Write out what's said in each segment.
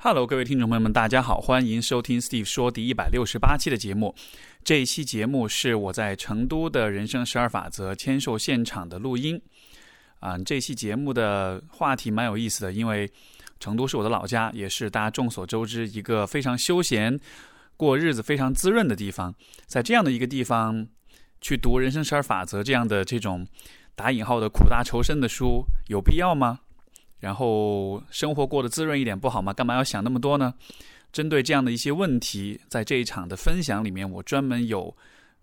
Hello，各位听众朋友们，大家好，欢迎收听 Steve 说第一百六十八期的节目。这一期节目是我在成都的人生十二法则签售现场的录音。啊，这期节目的话题蛮有意思的，因为成都是我的老家，也是大家众所周知一个非常休闲、过日子非常滋润的地方。在这样的一个地方去读《人生十二法则》这样的这种打引号的苦大仇深的书，有必要吗？然后生活过得滋润一点不好吗？干嘛要想那么多呢？针对这样的一些问题，在这一场的分享里面，我专门有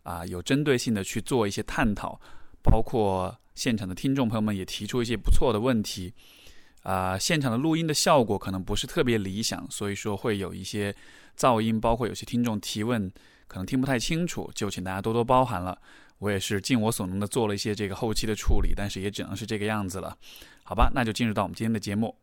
啊有针对性的去做一些探讨，包括现场的听众朋友们也提出一些不错的问题，啊，现场的录音的效果可能不是特别理想，所以说会有一些噪音，包括有些听众提问可能听不太清楚，就请大家多多包涵了。我也是尽我所能的做了一些这个后期的处理，但是也只能是这个样子了。好吧，那就进入到我们今天的节目。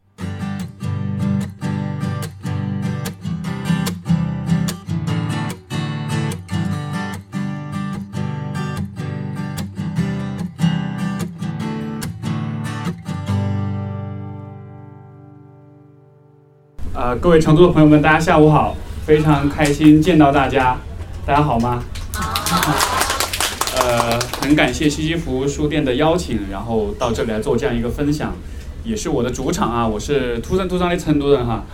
啊，各位成都的朋友们，大家下午好，非常开心见到大家，大家好吗？很感谢西西弗书店的邀请，然后到这里来做这样一个分享，也是我的主场啊。我是土生土长的成都人哈，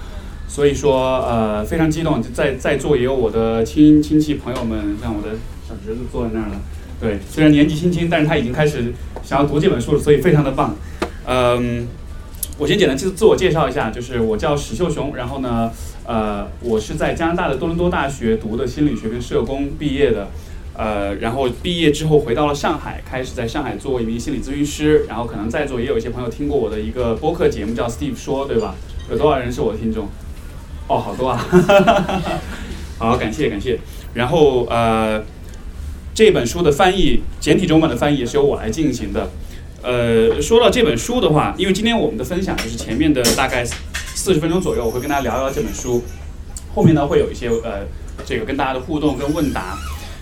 所以说呃非常激动。在在座也有我的亲亲戚朋友们，像我的小侄子坐在那儿了。对，虽然年纪轻轻，但是他已经开始想要读这本书了，所以非常的棒。嗯，我先简单自自我介绍一下，就是我叫史秀雄，然后呢，呃，我是在加拿大的多伦多大学读的心理学跟社工毕业的。呃，然后毕业之后回到了上海，开始在上海做一名心理咨询师。然后可能在座也有一些朋友听过我的一个播客节目，叫 Steve 说，对吧？有多少人是我的听众？哦，好多啊！好，感谢感谢。然后呃，这本书的翻译，简体中文的翻译也是由我来进行的。呃，说到这本书的话，因为今天我们的分享就是前面的大概四十分钟左右，我会跟大家聊聊这本书。后面呢会有一些呃，这个跟大家的互动跟问答。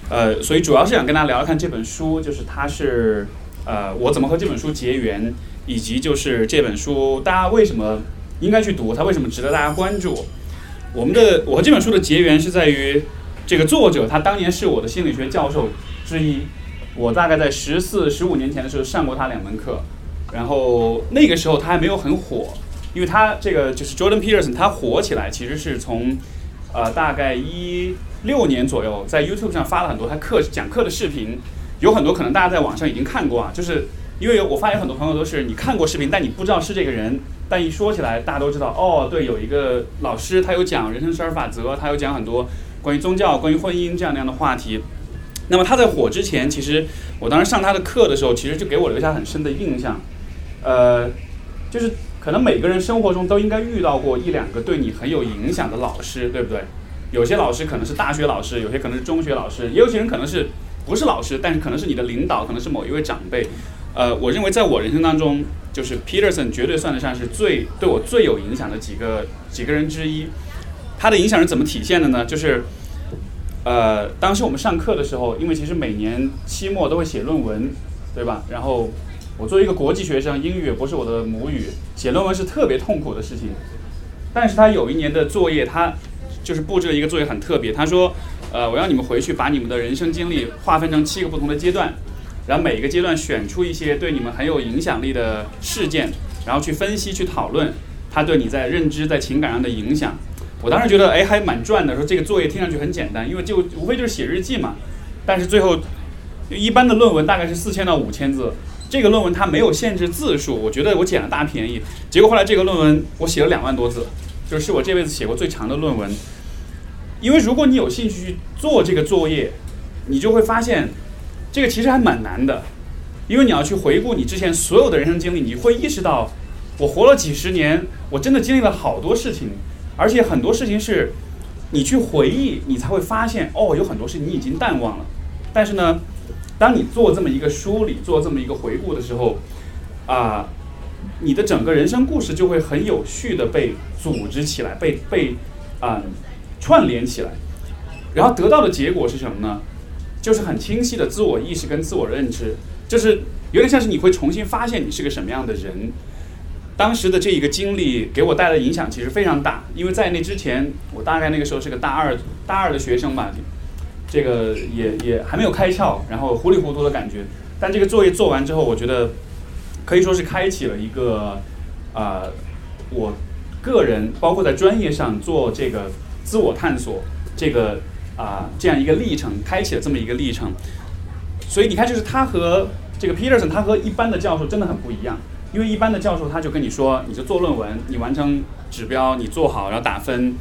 呃，所以主要是想跟大家聊聊看这本书，就是它是，呃，我怎么和这本书结缘，以及就是这本书大家为什么应该去读，它为什么值得大家关注。我们的我和这本书的结缘是在于，这个作者他当年是我的心理学教授之一，我大概在十四十五年前的时候上过他两门课，然后那个时候他还没有很火，因为他这个就是 Jordan Peterson，他火起来其实是从。呃，大概一六年左右，在 YouTube 上发了很多他课讲课的视频，有很多可能大家在网上已经看过啊。就是因为我发现很多朋友都是你看过视频，但你不知道是这个人，但一说起来，大家都知道哦，对，有一个老师，他有讲人生十二法则，他有讲很多关于宗教、关于婚姻这样那样的话题。那么他在火之前，其实我当时上他的课的时候，其实就给我留下很深的印象，呃，就是。可能每个人生活中都应该遇到过一两个对你很有影响的老师，对不对？有些老师可能是大学老师，有些可能是中学老师，也有些人可能是不是老师，但是可能是你的领导，可能是某一位长辈。呃，我认为在我人生当中，就是 Peterson 绝对算得上是最对我最有影响的几个几个人之一。他的影响是怎么体现的呢？就是呃，当时我们上课的时候，因为其实每年期末都会写论文，对吧？然后。我作为一个国际学生，英语也不是我的母语，写论文是特别痛苦的事情。但是他有一年的作业，他就是布置了一个作业很特别。他说：“呃，我让你们回去把你们的人生经历划分成七个不同的阶段，然后每个阶段选出一些对你们很有影响力的事件，然后去分析、去讨论它对你在认知、在情感上的影响。”我当时觉得，哎，还蛮赚的。说这个作业听上去很简单，因为就无非就是写日记嘛。但是最后，一般的论文大概是四千到五千字。这个论文它没有限制字数，我觉得我捡了大便宜。结果后来这个论文我写了两万多字，就是我这辈子写过最长的论文。因为如果你有兴趣去做这个作业，你就会发现这个其实还蛮难的。因为你要去回顾你之前所有的人生经历，你会意识到我活了几十年，我真的经历了好多事情，而且很多事情是你去回忆，你才会发现哦，有很多事你已经淡忘了。但是呢？当你做这么一个梳理、做这么一个回顾的时候，啊，你的整个人生故事就会很有序的被组织起来、被被啊串联起来，然后得到的结果是什么呢？就是很清晰的自我意识跟自我认知，就是有点像是你会重新发现你是个什么样的人。当时的这一个经历给我带来的影响其实非常大，因为在那之前，我大概那个时候是个大二大二的学生吧，这个也也还没有开窍，然后糊里糊涂的感觉。但这个作业做完之后，我觉得可以说是开启了一个啊，我个人包括在专业上做这个自我探索这个啊这样一个历程，开启了这么一个历程。所以你看，就是他和这个 Peterson，他和一般的教授真的很不一样。因为一般的教授他就跟你说，你就做论文，你完成指标，你做好，然后打分，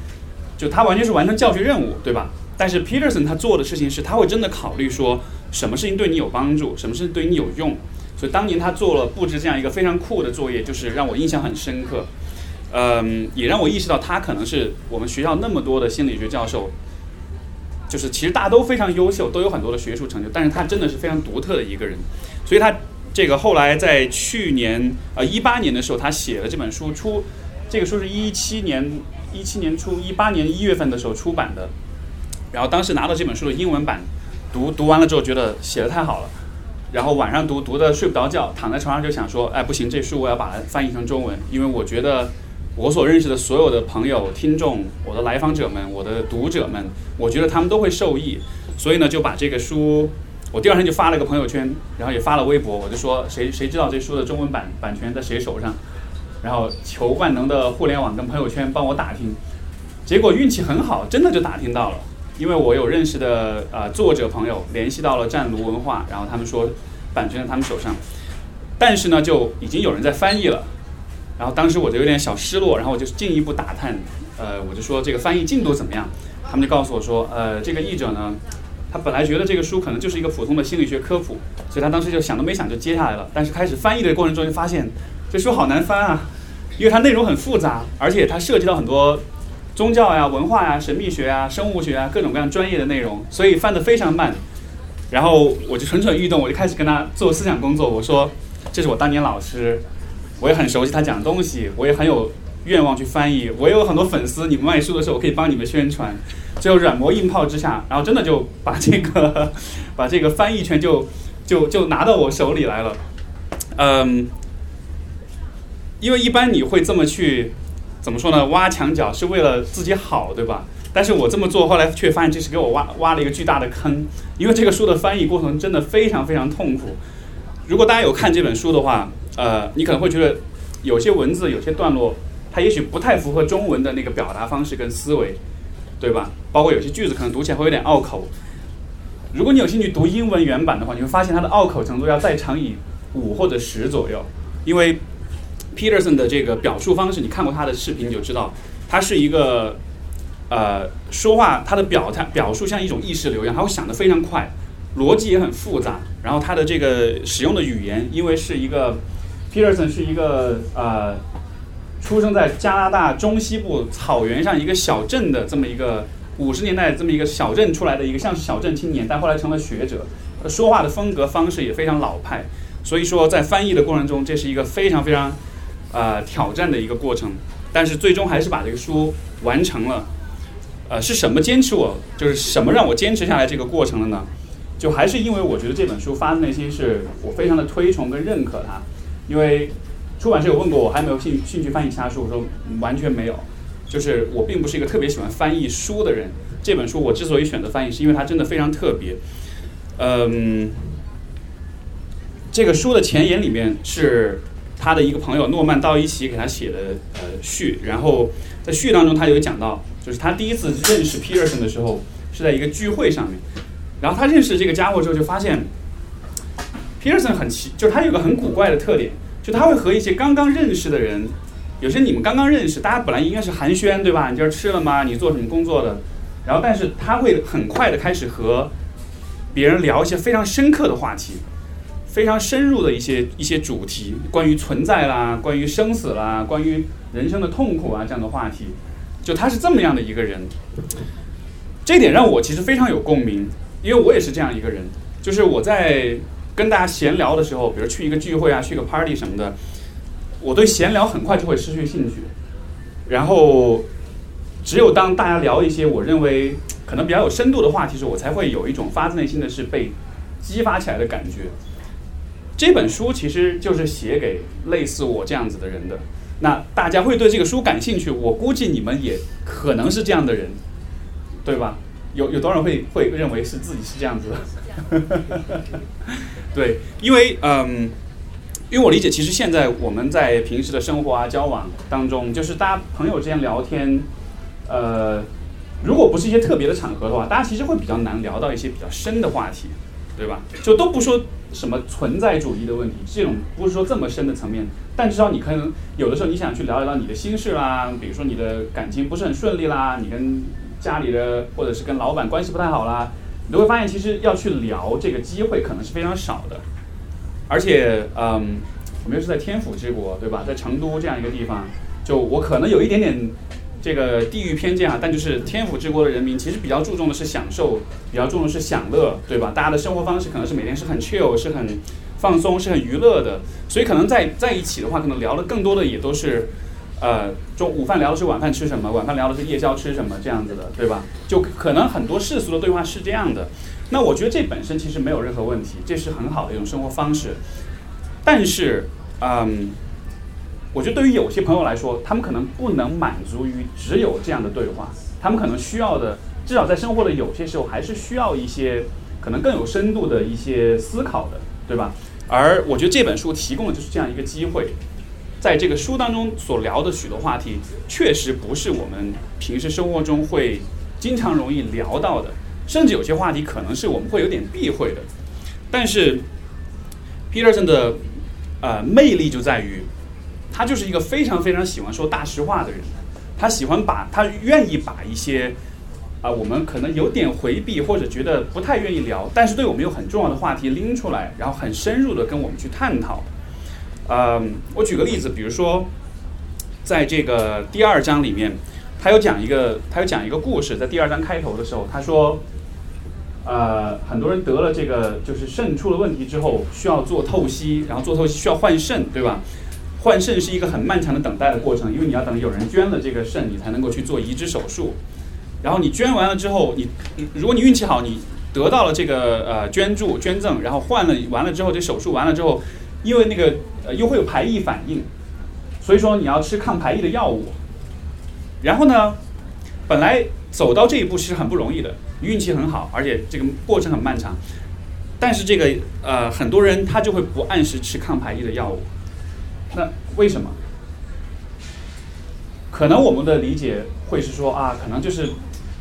就他完全是完成教学任务，对吧？但是 Peterson 他做的事情是，他会真的考虑说，什么事情对你有帮助，什么事对你有用。所以当年他做了布置这样一个非常酷的作业，就是让我印象很深刻。嗯，也让我意识到他可能是我们学校那么多的心理学教授，就是其实大家都非常优秀，都有很多的学术成就，但是他真的是非常独特的一个人。所以他。这个后来在去年呃一八年的时候，他写了这本书出，这个书是一七年一七年初一八年一月份的时候出版的，然后当时拿到这本书的英文版，读读完了之后觉得写的太好了，然后晚上读读的睡不着觉，躺在床上就想说，哎不行，这书我要把它翻译成中文，因为我觉得我所认识的所有的朋友、听众、我的来访者们、我的读者们，我觉得他们都会受益，所以呢就把这个书。我第二天就发了个朋友圈，然后也发了微博，我就说谁谁知道这书的中文版版权在谁手上，然后求万能的互联网跟朋友圈帮我打听，结果运气很好，真的就打听到了，因为我有认识的呃作者朋友联系到了湛卢文化，然后他们说版权在他们手上，但是呢就已经有人在翻译了，然后当时我就有点小失落，然后我就进一步打探，呃我就说这个翻译进度怎么样，他们就告诉我说呃这个译者呢。他本来觉得这个书可能就是一个普通的心理学科普，所以他当时就想都没想就接下来了。但是开始翻译的过程中就发现，这书好难翻啊，因为它内容很复杂，而且它涉及到很多宗教呀、文化呀、神秘学呀、生物学啊各种各样专业的内容，所以翻得非常慢。然后我就蠢蠢欲动，我就开始跟他做思想工作。我说，这是我当年老师，我也很熟悉他讲的东西，我也很有愿望去翻译，我也有很多粉丝，你们卖书的时候我可以帮你们宣传。最后软磨硬泡之下，然后真的就把这个 把这个翻译权就就就拿到我手里来了。嗯，因为一般你会这么去怎么说呢？挖墙脚是为了自己好，对吧？但是我这么做，后来却发现这是给我挖挖了一个巨大的坑。因为这个书的翻译过程真的非常非常痛苦。如果大家有看这本书的话，呃，你可能会觉得有些文字、有些段落，它也许不太符合中文的那个表达方式跟思维。对吧？包括有些句子可能读起来会有点拗口。如果你有兴趣读英文原版的话，你会发现它的拗口程度要再乘以五或者十左右。因为 Peterson 的这个表述方式，你看过他的视频你就知道，他是一个呃说话他的表态表述像一种意识流一样，他会想得非常快，逻辑也很复杂。然后他的这个使用的语言，因为是一个 Peterson 是一个呃。出生在加拿大中西部草原上一个小镇的这么一个五十年代这么一个小镇出来的一个像是小镇青年，但后来成了学者，说话的风格方式也非常老派，所以说在翻译的过程中，这是一个非常非常呃挑战的一个过程，但是最终还是把这个书完成了。呃，是什么坚持我，就是什么让我坚持下来这个过程了呢？就还是因为我觉得这本书发自内心是我非常的推崇跟认可它，因为。出版社有问过我还没有兴兴趣翻译其他书，我说完全没有，就是我并不是一个特别喜欢翻译书的人。这本书我之所以选择翻译，是因为它真的非常特别。嗯，这个书的前言里面是他的一个朋友诺曼道一奇给他写的呃序，然后在序当中他有讲到，就是他第一次认识 Peterson 的时候是在一个聚会上面，然后他认识这个家伙之后就发现 Peterson 很奇，就是他有个很古怪的特点。就他会和一些刚刚认识的人，有些你们刚刚认识，大家本来应该是寒暄，对吧？你今儿吃了吗？你做什么工作的？然后，但是他会很快的开始和别人聊一些非常深刻的话题，非常深入的一些一些主题，关于存在啦，关于生死啦，关于人生的痛苦啊这样的话题。就他是这么样的一个人，这点让我其实非常有共鸣，因为我也是这样一个人，就是我在。跟大家闲聊的时候，比如去一个聚会啊，去个 party 什么的，我对闲聊很快就会失去兴趣。然后，只有当大家聊一些我认为可能比较有深度的话题时，我才会有一种发自内心的是被激发起来的感觉。这本书其实就是写给类似我这样子的人的，那大家会对这个书感兴趣，我估计你们也可能是这样的人，对吧？有有多少人会会认为是自己是这样子的？对，因为嗯，因为我理解，其实现在我们在平时的生活啊、交往当中，就是大家朋友之间聊天，呃，如果不是一些特别的场合的话，大家其实会比较难聊到一些比较深的话题，对吧？就都不说什么存在主义的问题，这种不是说这么深的层面，但至少你可能有的时候你想去聊一聊你的心事啦，比如说你的感情不是很顺利啦，你跟家里的或者是跟老板关系不太好啦，你都会发现其实要去聊这个机会可能是非常少的，而且嗯，我们又是在天府之国，对吧？在成都这样一个地方，就我可能有一点点这个地域偏见啊，但就是天府之国的人民其实比较注重的是享受，比较注重的是享乐，对吧？大家的生活方式可能是每天是很 chill，是很放松，是很娱乐的，所以可能在在一起的话，可能聊的更多的也都是。呃，中午饭聊的是晚饭吃什么，晚饭聊的是夜宵吃什么，这样子的，对吧？就可能很多世俗的对话是这样的。那我觉得这本身其实没有任何问题，这是很好的一种生活方式。但是，嗯，我觉得对于有些朋友来说，他们可能不能满足于只有这样的对话，他们可能需要的，至少在生活的有些时候，还是需要一些可能更有深度的一些思考的，对吧？而我觉得这本书提供的就是这样一个机会。在这个书当中所聊的许多话题，确实不是我们平时生活中会经常容易聊到的，甚至有些话题可能是我们会有点避讳的。但是，Peterson 的呃魅力就在于，他就是一个非常非常喜欢说大实话的人，他喜欢把他愿意把一些啊我们可能有点回避或者觉得不太愿意聊，但是对我们有很重要的话题拎出来，然后很深入的跟我们去探讨。嗯，我举个例子，比如说，在这个第二章里面，他有讲一个，他有讲一个故事，在第二章开头的时候，他说，呃，很多人得了这个就是肾出了问题之后，需要做透析，然后做透析需要换肾，对吧？换肾是一个很漫长的等待的过程，因为你要等有人捐了这个肾，你才能够去做移植手术。然后你捐完了之后，你如果你运气好，你得到了这个呃捐助捐赠，然后换了完了之后，这手术完了之后，因为那个。呃，又会有排异反应，所以说你要吃抗排异的药物。然后呢，本来走到这一步是很不容易的，运气很好，而且这个过程很漫长。但是这个呃，很多人他就会不按时吃抗排异的药物。那为什么？可能我们的理解会是说啊，可能就是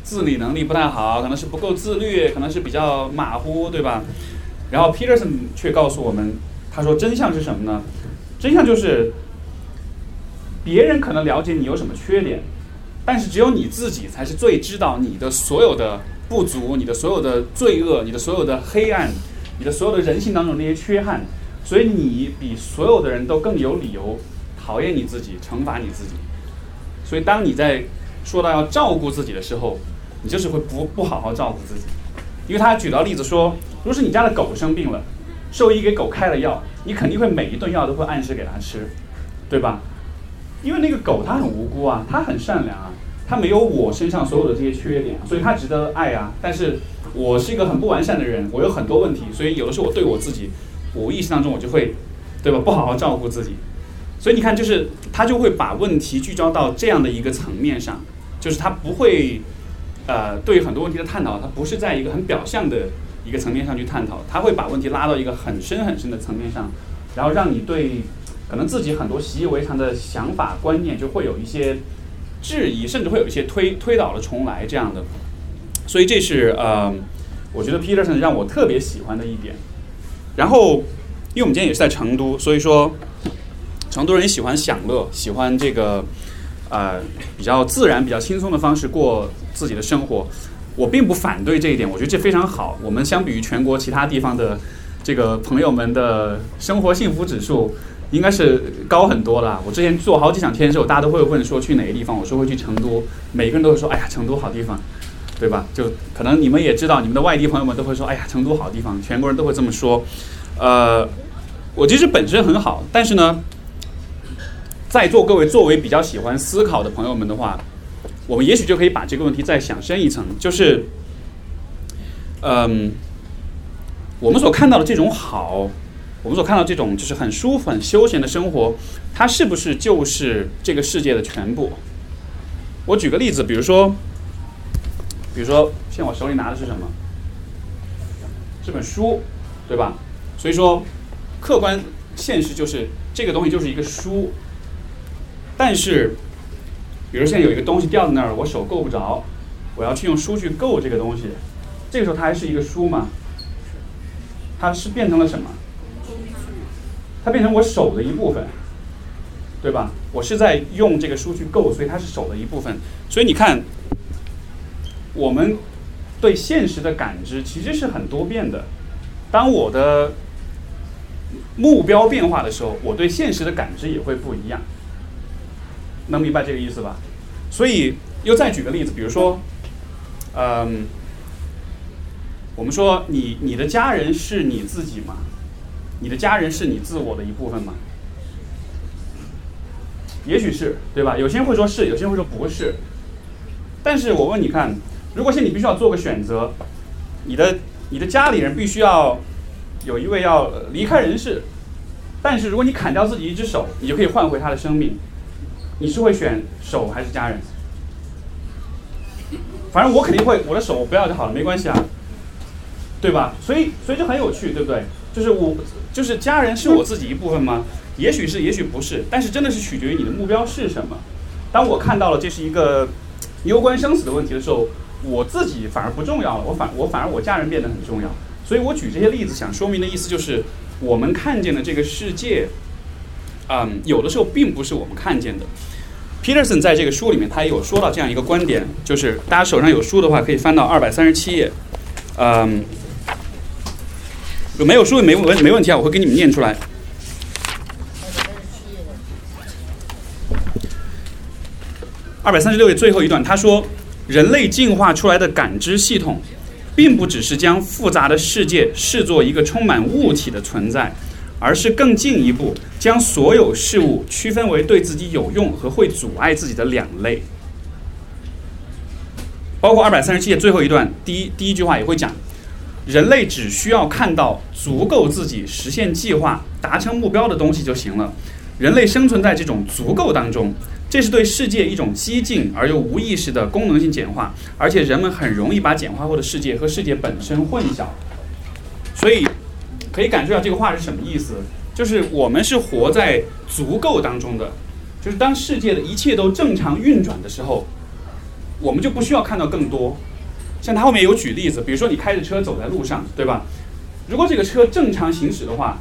自理能力不太好，可能是不够自律，可能是比较马虎，对吧？然后 Peterson 却告诉我们。他说：“真相是什么呢？真相就是，别人可能了解你有什么缺点，但是只有你自己才是最知道你的所有的不足、你的所有的罪恶、你的所有的黑暗、你的所有的人性当中那些缺憾。所以你比所有的人都更有理由讨厌你自己、惩罚你自己。所以当你在说到要照顾自己的时候，你就是会不不好好照顾自己。因为他举到例子说，如果是你家的狗生病了。”兽医给狗开了药，你肯定会每一顿药都会按时给它吃，对吧？因为那个狗它很无辜啊，它很善良啊，它没有我身上所有的这些缺点，所以它值得爱啊。但是我是一个很不完善的人，我有很多问题，所以有的时候我对我自己，无意识当中我就会，对吧？不好好照顾自己。所以你看，就是他就会把问题聚焦到这样的一个层面上，就是他不会，呃，对于很多问题的探讨，他不是在一个很表象的。一个层面上去探讨，他会把问题拉到一个很深很深的层面上，然后让你对可能自己很多习以为常的想法观念就会有一些质疑，甚至会有一些推推倒了重来这样的。所以这是呃，我觉得 Peterson 让我特别喜欢的一点。然后，因为我们今天也是在成都，所以说成都人喜欢享乐，喜欢这个呃比较自然、比较轻松的方式过自己的生活。我并不反对这一点，我觉得这非常好。我们相比于全国其他地方的这个朋友们的生活幸福指数，应该是高很多了。我之前做好几场天寿，大家都会问说去哪个地方，我说会去成都，每个人都会说哎呀成都好地方，对吧？就可能你们也知道，你们的外地朋友们都会说哎呀成都好地方，全国人都会这么说。呃，我其实本身很好，但是呢，在座各位作为比较喜欢思考的朋友们的话。我们也许就可以把这个问题再想深一层，就是，嗯，我们所看到的这种好，我们所看到这种就是很舒服、很休闲的生活，它是不是就是这个世界的全部？我举个例子，比如说，比如说，现在我手里拿的是什么？这本书，对吧？所以说，客观现实就是这个东西就是一个书。但是，比如现在有一个东西掉在那儿，我手够不着，我要去用书去够这个东西，这个时候它还是一个书吗？它是变成了什么？它变成我手的一部分，对吧？我是在用这个书去够，所以它是手的一部分。所以你看，我们对现实的感知其实是很多变的。当我的目标变化的时候，我对现实的感知也会不一样。能明白这个意思吧？所以又再举个例子，比如说，嗯，我们说你你的家人是你自己吗？你的家人是你自我的一部分吗？也许是，对吧？有些人会说是，有些人会说不是。但是我问你看，如果是你必须要做个选择，你的你的家里人必须要有一位要离开人世，但是如果你砍掉自己一只手，你就可以换回他的生命，你是会选手还是家人？反正我肯定会，我的手我不要就好了，没关系啊，对吧？所以所以就很有趣，对不对？就是我，就是家人是我自己一部分吗？也许是，也许不是。但是真的是取决于你的目标是什么。当我看到了这是一个攸关生死的问题的时候，我自己反而不重要了。我反我反而我家人变得很重要。所以我举这些例子想说明的意思就是，我们看见的这个世界，嗯，有的时候并不是我们看见的。Peterson 在这个书里面他也有说到这样一个观点，就是大家手上有书的话可以翻到二百三十七页，嗯。没有书也没问没问题啊，我会给你们念出来。二百三十六页最后一段，他说：“人类进化出来的感知系统，并不只是将复杂的世界视作一个充满物体的存在，而是更进一步将所有事物区分为对自己有用和会阻碍自己的两类。”包括二百三十七页最后一段，第一第一句话也会讲。人类只需要看到足够自己实现计划、达成目标的东西就行了。人类生存在这种足够当中，这是对世界一种激进而又无意识的功能性简化，而且人们很容易把简化后的世界和世界本身混淆。所以，可以感受到这个话是什么意思？就是我们是活在足够当中的，就是当世界的一切都正常运转的时候，我们就不需要看到更多。像他后面有举例子，比如说你开着车走在路上，对吧？如果这个车正常行驶的话，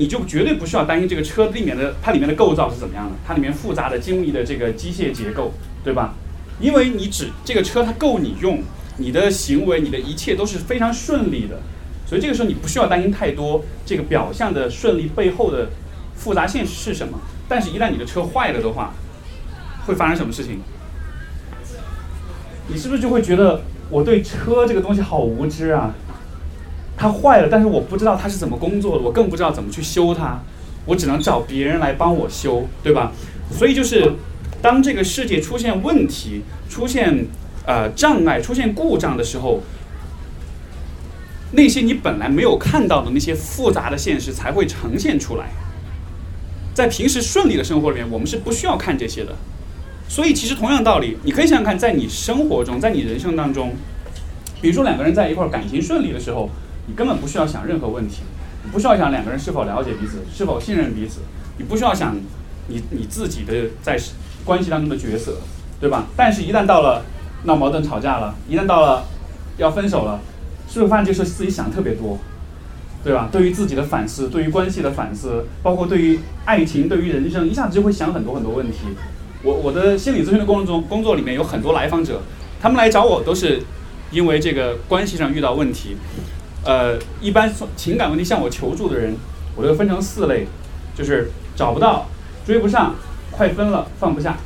你就绝对不需要担心这个车里面的它里面的构造是怎么样的，它里面复杂的精密的这个机械结构，对吧？因为你只这个车它够你用，你的行为、你的一切都是非常顺利的，所以这个时候你不需要担心太多这个表象的顺利背后的复杂性是什么。但是，一旦你的车坏了的话，会发生什么事情？你是不是就会觉得？我对车这个东西好无知啊！它坏了，但是我不知道它是怎么工作的，我更不知道怎么去修它，我只能找别人来帮我修，对吧？所以就是，当这个世界出现问题、出现呃障碍、出现故障的时候，那些你本来没有看到的那些复杂的现实才会呈现出来。在平时顺利的生活里面，我们是不需要看这些的。所以，其实同样道理，你可以想想看，在你生活中，在你人生当中，比如说两个人在一块儿感情顺利的时候，你根本不需要想任何问题，你不需要想两个人是否了解彼此，是否信任彼此，你不需要想你你自己的在关系当中的角色，对吧？但是，一旦到了闹矛盾、吵架了，一旦到了要分手了，是不是发现这时候自己想特别多，对吧？对于自己的反思，对于关系的反思，包括对于爱情、对于人生，一下子就会想很多很多问题。我我的心理咨询的过程中，工作里面有很多来访者，他们来找我都是因为这个关系上遇到问题。呃，一般情感问题向我求助的人，我都分成四类，就是找不到、追不上、快分了、放不下。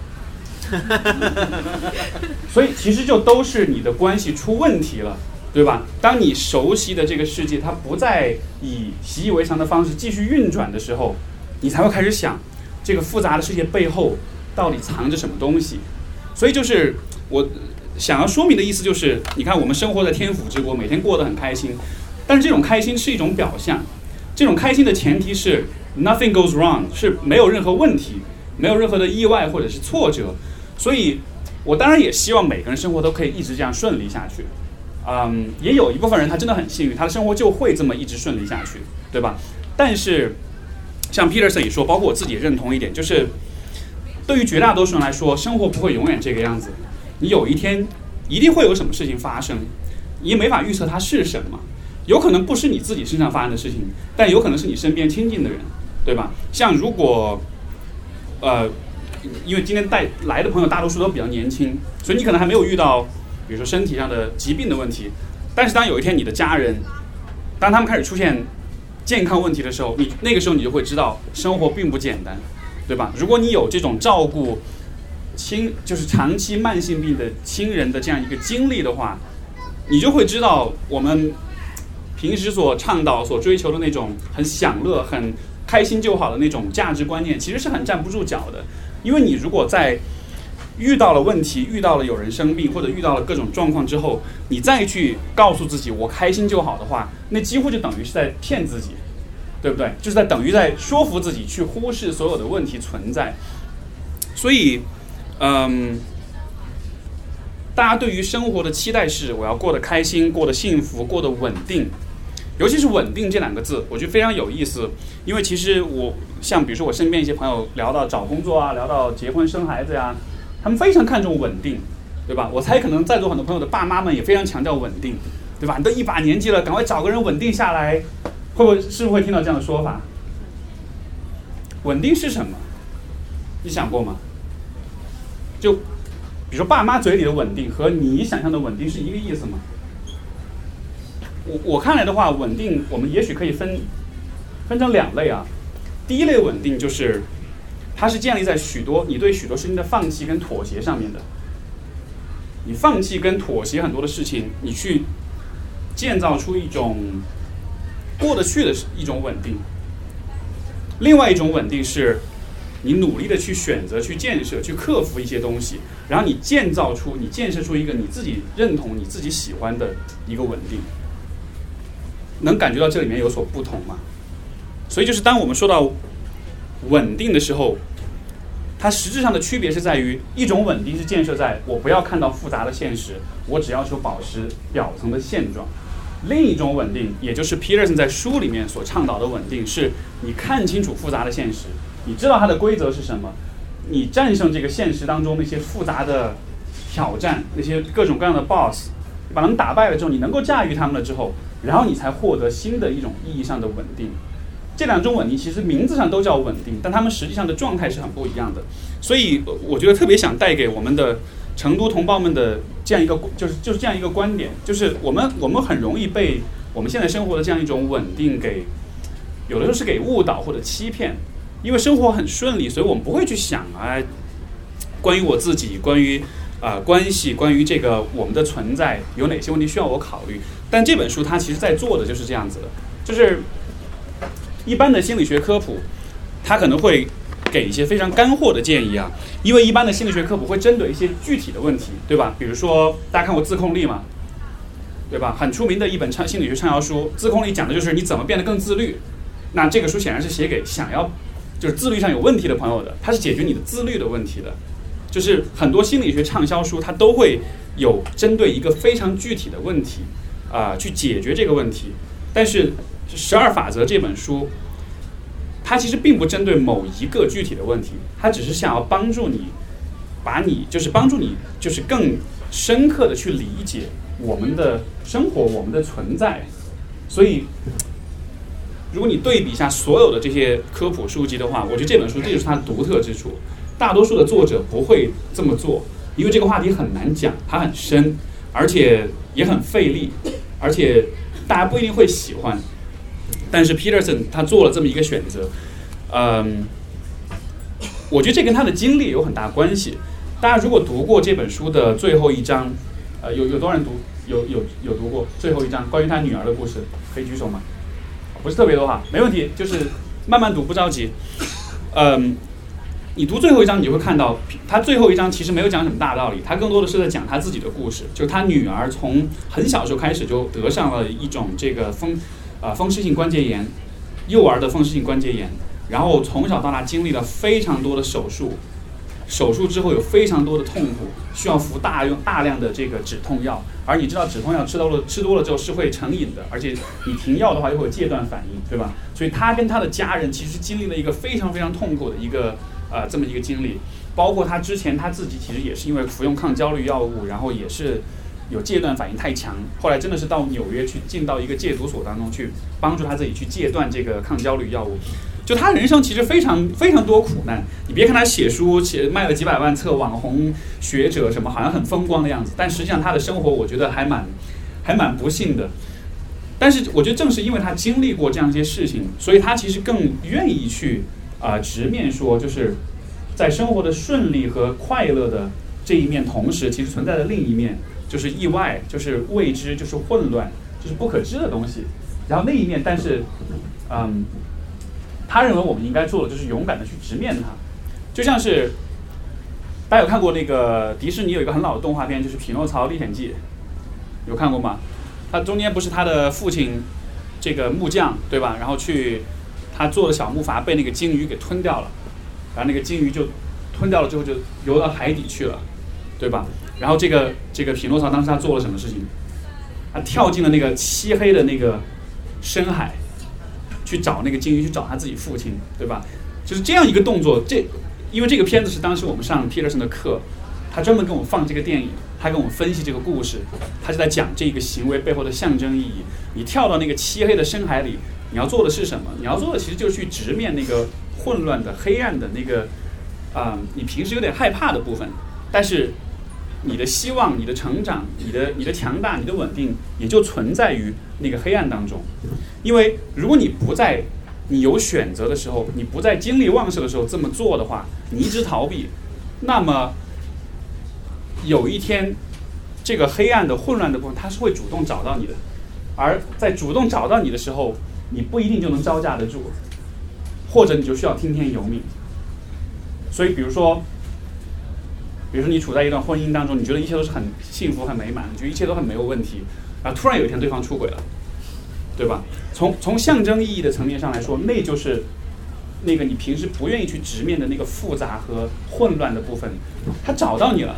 所以其实就都是你的关系出问题了，对吧？当你熟悉的这个世界它不再以习以为常的方式继续运转的时候，你才会开始想这个复杂的世界背后。到底藏着什么东西？所以就是我想要说明的意思，就是你看我们生活在天府之国，每天过得很开心，但是这种开心是一种表象。这种开心的前提是 nothing goes wrong，是没有任何问题，没有任何的意外或者是挫折。所以，我当然也希望每个人生活都可以一直这样顺利下去。嗯，也有一部分人他真的很幸运，他的生活就会这么一直顺利下去，对吧？但是，像 Peterson 也说，包括我自己也认同一点，就是对于绝大多数人来说，生活不会永远这个样子。你有一天一定会有什么事情发生，你也没法预测它是什么。有可能不是你自己身上发生的事情，但有可能是你身边亲近的人，对吧？像如果，呃，因为今天带来的朋友大多数都比较年轻，所以你可能还没有遇到，比如说身体上的疾病的问题。但是当有一天你的家人，当他们开始出现健康问题的时候，你那个时候你就会知道生活并不简单，对吧？如果你有这种照顾亲，就是长期慢性病的亲人的这样一个经历的话，你就会知道我们。平时所倡导、所追求的那种很享乐、很开心就好的那种价值观念，其实是很站不住脚的。因为你如果在遇到了问题、遇到了有人生病或者遇到了各种状况之后，你再去告诉自己我开心就好的话，那几乎就等于是在骗自己，对不对？就是在等于在说服自己去忽视所有的问题存在。所以，嗯。大家对于生活的期待是，我要过得开心，过得幸福，过得稳定。尤其是“稳定”这两个字，我觉得非常有意思。因为其实我像比如说我身边一些朋友聊到找工作啊，聊到结婚生孩子呀，他们非常看重稳定，对吧？我猜可能在座很多朋友的爸妈们也非常强调稳定，对吧？你都一把年纪了，赶快找个人稳定下来，会不会是不会听到这样的说法？稳定是什么？你想过吗？就。比如说，爸妈嘴里的稳定和你想象的稳定是一个意思吗？我我看来的话，稳定我们也许可以分分成两类啊。第一类稳定就是，它是建立在许多你对许多事情的放弃跟妥协上面的。你放弃跟妥协很多的事情，你去建造出一种过得去的一种稳定。另外一种稳定是。你努力的去选择、去建设、去克服一些东西，然后你建造出、你建设出一个你自己认同、你自己喜欢的一个稳定，能感觉到这里面有所不同吗？所以，就是当我们说到稳定的时候，它实质上的区别是在于，一种稳定是建设在我不要看到复杂的现实，我只要求保持表层的现状；另一种稳定，也就是 Peterson 在书里面所倡导的稳定，是你看清楚复杂的现实。你知道它的规则是什么？你战胜这个现实当中那些复杂的挑战，那些各种各样的 BOSS，把他们打败了之后，你能够驾驭他们了之后，然后你才获得新的一种意义上的稳定。这两种稳定其实名字上都叫稳定，但他们实际上的状态是很不一样的。所以我觉得特别想带给我们的成都同胞们的这样一个，就是就是这样一个观点，就是我们我们很容易被我们现在生活的这样一种稳定给，有的时候是给误导或者欺骗。因为生活很顺利，所以我们不会去想啊，关于我自己，关于啊关系，关于这个我们的存在有哪些问题需要我考虑。但这本书它其实在做的就是这样子的，就是一般的心理学科普，它可能会给一些非常干货的建议啊。因为一般的心理学科普会针对一些具体的问题，对吧？比如说大家看过《自控力》吗？对吧？很出名的一本畅心理学畅销书，《自控力》讲的就是你怎么变得更自律。那这个书显然是写给想要。就是自律上有问题的朋友的，它是解决你的自律的问题的。就是很多心理学畅销书，它都会有针对一个非常具体的问题啊去解决这个问题。但是《十二法则》这本书，它其实并不针对某一个具体的问题，它只是想要帮助你，把你就是帮助你就是更深刻的去理解我们的生活、我们的存在。所以。如果你对比一下所有的这些科普书籍的话，我觉得这本书这就是它的独特之处。大多数的作者不会这么做，因为这个话题很难讲，它很深，而且也很费力，而且大家不一定会喜欢。但是 Peterson 他做了这么一个选择，嗯，我觉得这跟他的经历有很大关系。大家如果读过这本书的最后一章，呃，有有多少人读？有有有读过最后一章关于他女儿的故事？可以举手吗？不是特别多哈，没问题，就是慢慢读，不着急。嗯，你读最后一章，你就会看到，他最后一章其实没有讲什么大道理，他更多的是在讲他自己的故事，就是他女儿从很小时候开始就得上了一种这个风啊风湿性关节炎，幼儿的风湿性关节炎，然后从小到大经历了非常多的手术，手术之后有非常多的痛苦，需要服大用大量的这个止痛药，而你知道止痛药吃多了吃多了之后是会成瘾的，而且你停药的话又会有戒断反应，对吧？所以他跟他的家人其实经历了一个非常非常痛苦的一个呃这么一个经历，包括他之前他自己其实也是因为服用抗焦虑药物，然后也是。有戒断反应太强，后来真的是到纽约去进到一个戒毒所当中去，帮助他自己去戒断这个抗焦虑药物。就他人生其实非常非常多苦难。你别看他写书，写卖了几百万册，网红学者什么，好像很风光的样子，但实际上他的生活我觉得还蛮还蛮不幸的。但是我觉得正是因为他经历过这样一些事情，所以他其实更愿意去啊直面说，就是在生活的顺利和快乐的这一面同时，其实存在的另一面。就是意外，就是未知，就是混乱，就是不可知的东西。然后那一面，但是，嗯，他认为我们应该做的就是勇敢的去直面它。就像是大家有看过那个迪士尼有一个很老的动画片，就是《匹诺曹历险记》，有看过吗？他中间不是他的父亲这个木匠对吧？然后去他做的小木筏被那个鲸鱼给吞掉了，然后那个鲸鱼就吞掉了之后就游到海底去了，对吧？然后这个这个匹诺曹当时他做了什么事情？他跳进了那个漆黑的那个深海，去找那个鲸鱼，去找他自己父亲，对吧？就是这样一个动作。这因为这个片子是当时我们上 Peterson 的课，他专门给我们放这个电影，他跟我们分析这个故事，他就在讲这个行为背后的象征意义。你跳到那个漆黑的深海里，你要做的是什么？你要做的其实就是去直面那个混乱的、黑暗的那个啊，你平时有点害怕的部分，但是。你的希望、你的成长、你的、你的强大、你的稳定，也就存在于那个黑暗当中。因为如果你不在你有选择的时候，你不在精力旺盛的时候这么做的话，你一直逃避，那么有一天，这个黑暗的、混乱的部分，它是会主动找到你的。而在主动找到你的时候，你不一定就能招架得住，或者你就需要听天由命。所以，比如说。比如说，你处在一段婚姻当中，你觉得一切都是很幸福、很美满，你觉得一切都很没有问题，啊，突然有一天对方出轨了，对吧？从从象征意义的层面上来说，那就是那个你平时不愿意去直面的那个复杂和混乱的部分，他找到你了，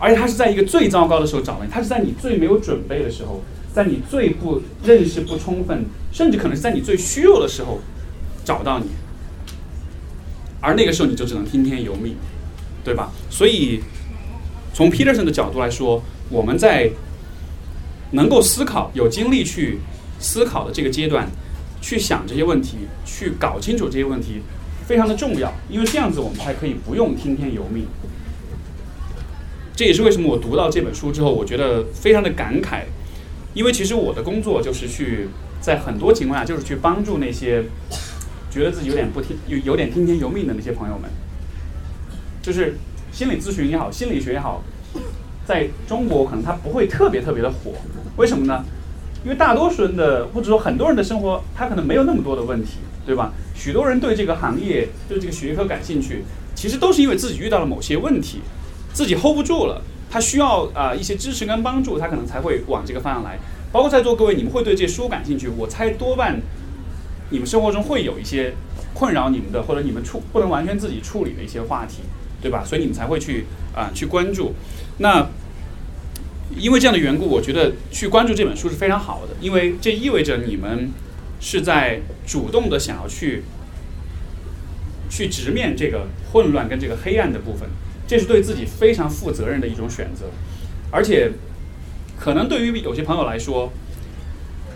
而且他是在一个最糟糕的时候找到你，他是在你最没有准备的时候，在你最不认识不充分，甚至可能是在你最虚弱的时候找到你，而那个时候你就只能听天由命。对吧？所以，从 Peterson 的角度来说，我们在能够思考、有精力去思考的这个阶段，去想这些问题，去搞清楚这些问题，非常的重要。因为这样子，我们才可以不用听天由命。这也是为什么我读到这本书之后，我觉得非常的感慨。因为其实我的工作就是去，在很多情况下，就是去帮助那些觉得自己有点不听、有有点听天由命的那些朋友们。就是心理咨询也好，心理学也好，在中国可能它不会特别特别的火，为什么呢？因为大多数人的或者说很多人的生活，他可能没有那么多的问题，对吧？许多人对这个行业、对这个学科感兴趣，其实都是因为自己遇到了某些问题，自己 hold 不住了，他需要啊一些支持跟帮助，他可能才会往这个方向来。包括在座各位，你们会对这书感兴趣，我猜多半你们生活中会有一些困扰你们的，或者你们处不能完全自己处理的一些话题。对吧？所以你们才会去啊去关注。那因为这样的缘故，我觉得去关注这本书是非常好的，因为这意味着你们是在主动的想要去去直面这个混乱跟这个黑暗的部分，这是对自己非常负责任的一种选择。而且，可能对于有些朋友来说，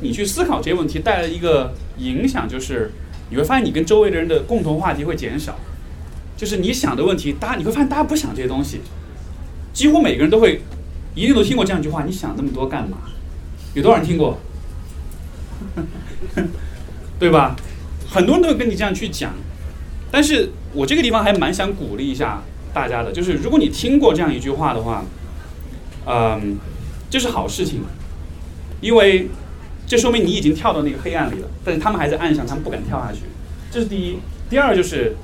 你去思考这些问题带来一个影响，就是你会发现你跟周围的人的共同话题会减少。就是你想的问题，大家你会发现大家不想这些东西，几乎每个人都会，一定都听过这样一句话：你想那么多干嘛？有多少人听过？对吧？很多人都会跟你这样去讲，但是我这个地方还蛮想鼓励一下大家的，就是如果你听过这样一句话的话，嗯，这是好事情，因为这说明你已经跳到那个黑暗里了，但是他们还在岸上，他们不敢跳下去，这是第一。第二就是。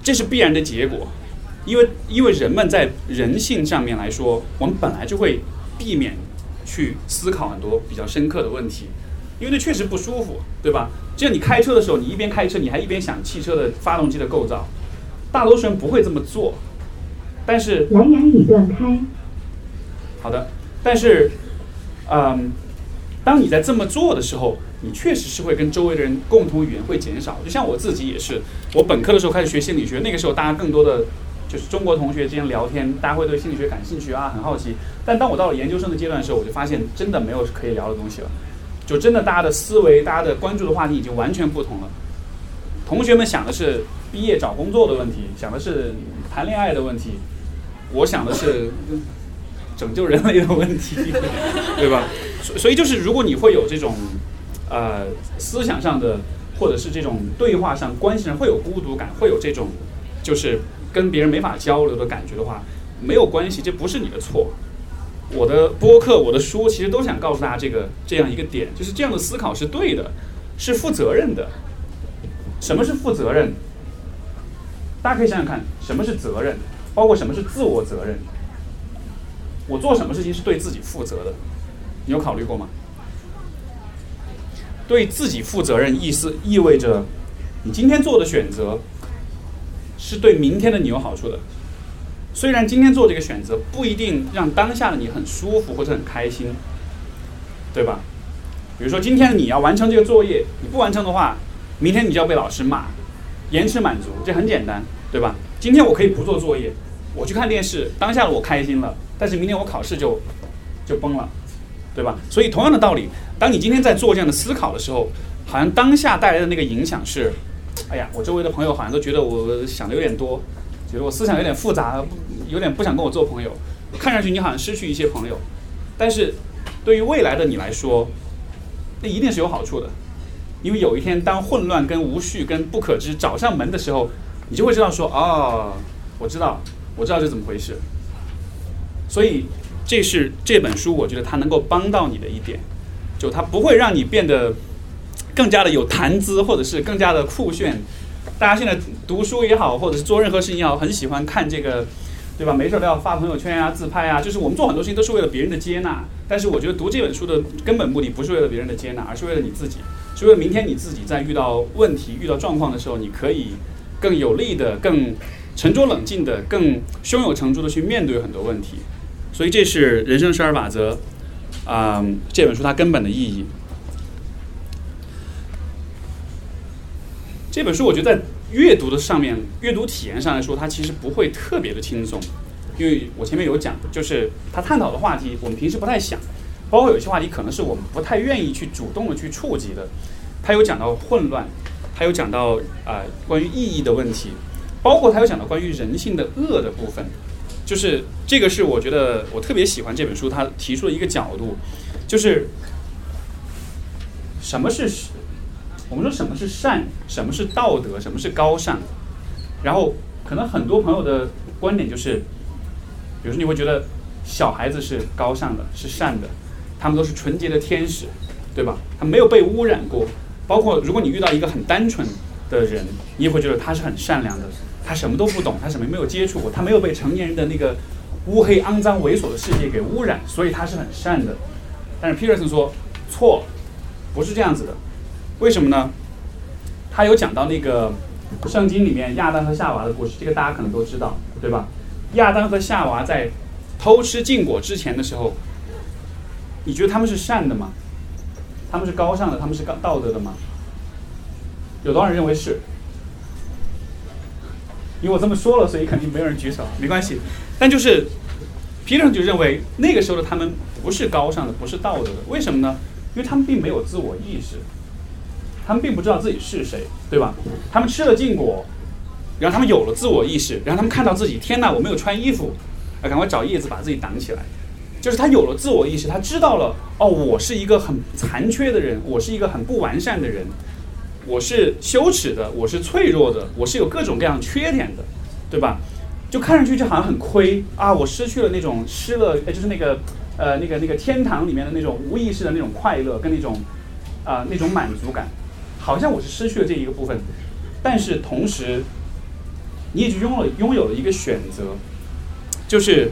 这是必然的结果，因为因为人们在人性上面来说，我们本来就会避免去思考很多比较深刻的问题，因为那确实不舒服，对吧？就像你开车的时候，你一边开车，你还一边想汽车的发动机的构造。大多数人不会这么做，但是蓝牙已断开。好的，但是，嗯，当你在这么做的时候，你确实是会跟周围的人共同语言会减少。就像我自己也是，我本科的时候开始学心理学，那个时候大家更多的就是中国同学之间聊天，大家会对心理学感兴趣啊，很好奇。但当我到了研究生的阶段的时候，我就发现真的没有可以聊的东西了，就真的大家的思维、大家的关注的话题已经完全不同了。同学们想的是毕业找工作的问题，想的是谈恋爱的问题，我想的是 拯救人类的问题，对吧？所所以就是，如果你会有这种呃思想上的，或者是这种对话上关系上会有孤独感，会有这种就是跟别人没法交流的感觉的话，没有关系，这不是你的错。我的播客、我的书，其实都想告诉大家这个这样一个点，就是这样的思考是对的，是负责任的。什么是负责任？大家可以想想看，什么是责任，包括什么是自我责任。我做什么事情是对自己负责的，你有考虑过吗？对自己负责任，意思意味着你今天做的选择是对明天的你有好处的。虽然今天做这个选择不一定让当下的你很舒服或者很开心，对吧？比如说今天你要完成这个作业，你不完成的话。明天你就要被老师骂，延迟满足，这很简单，对吧？今天我可以不做作业，我去看电视，当下的我开心了，但是明天我考试就就崩了，对吧？所以同样的道理，当你今天在做这样的思考的时候，好像当下带来的那个影响是，哎呀，我周围的朋友好像都觉得我想的有点多，觉得我思想有点复杂，有点不想跟我做朋友，看上去你好像失去一些朋友，但是对于未来的你来说，那一定是有好处的。因为有一天，当混乱、跟无序、跟不可知找上门的时候，你就会知道说：“哦，我知道，我知道是怎么回事。”所以，这是这本书，我觉得它能够帮到你的一点，就它不会让你变得更加的有谈资，或者是更加的酷炫。大家现在读书也好，或者是做任何事情也好，很喜欢看这个。对吧？没事都要发朋友圈啊、自拍啊，就是我们做很多事情都是为了别人的接纳。但是我觉得读这本书的根本目的不是为了别人的接纳，而是为了你自己，是为了明天你自己在遇到问题、遇到状况的时候，你可以更有力的、更沉着冷静的、更胸有成竹的去面对很多问题。所以这是人生十二法则啊，这本书它根本的意义。这本书我觉得在。阅读的上面，阅读体验上来说，它其实不会特别的轻松，因为我前面有讲，就是他探讨的话题，我们平时不太想，包括有些话题可能是我们不太愿意去主动的去触及的。他有讲到混乱，他有讲到啊关于意义的问题，包括他有讲到关于人性的恶的部分，就是这个是我觉得我特别喜欢这本书，他提出了一个角度，就是什么是。我们说什么是善，什么是道德，什么是高尚？然后可能很多朋友的观点就是，比如说你会觉得小孩子是高尚的，是善的，他们都是纯洁的天使，对吧？他没有被污染过。包括如果你遇到一个很单纯的人，你也会觉得他是很善良的，他什么都不懂，他什么没有接触过，他没有被成年人的那个乌黑、肮脏、猥琐的世界给污染，所以他是很善的。但是 Peterson 说错，不是这样子的。为什么呢？他有讲到那个圣经里面亚当和夏娃的故事，这个大家可能都知道，对吧？亚当和夏娃在偷吃禁果之前的时候，你觉得他们是善的吗？他们是高尚的，他们是高道德的吗？有多少人认为是？因为我这么说了，所以肯定没有人举手，没关系。但就是皮特就认为那个时候的他们不是高尚的，不是道德的。为什么呢？因为他们并没有自我意识。他们并不知道自己是谁，对吧？他们吃了禁果，然后他们有了自我意识，然后他们看到自己，天哪，我没有穿衣服，啊赶快找叶子把自己挡起来。就是他有了自我意识，他知道了，哦，我是一个很残缺的人，我是一个很不完善的人，我是羞耻的，我是脆弱的，我是有各种各样缺点的，对吧？就看上去就好像很亏啊，我失去了那种失了，就是那个呃那个那个天堂里面的那种无意识的那种快乐跟那种啊那种满足感。好像我是失去了这一个部分，但是同时，你也就拥了拥有了一个选择，就是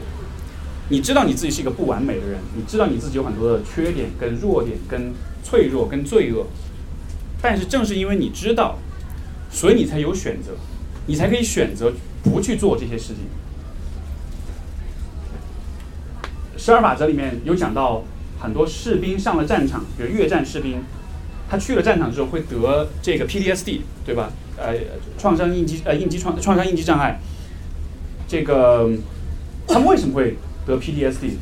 你知道你自己是一个不完美的人，你知道你自己有很多的缺点、跟弱点、跟脆弱、跟罪恶，但是正是因为你知道，所以你才有选择，你才可以选择不去做这些事情。十二法则里面有讲到，很多士兵上了战场，比如越战士兵，他去了战场之后会得这个 PTSD，对吧？呃，创伤应激呃应激创创伤应激障碍。这个他们为什么会得 PTSD？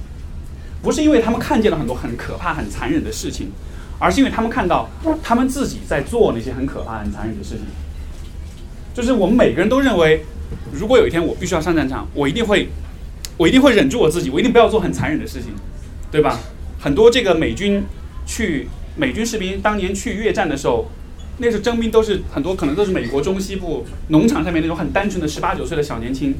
不是因为他们看见了很多很可怕、很残忍的事情，而是因为他们看到他们自己在做那些很可怕、很残忍的事情。就是我们每个人都认为，如果有一天我必须要上战场，我一定会。我一定会忍住我自己，我一定不要做很残忍的事情，对吧？很多这个美军去美军士兵当年去越战的时候，那时候征兵都是很多可能都是美国中西部农场上面那种很单纯的十八九岁的小年轻，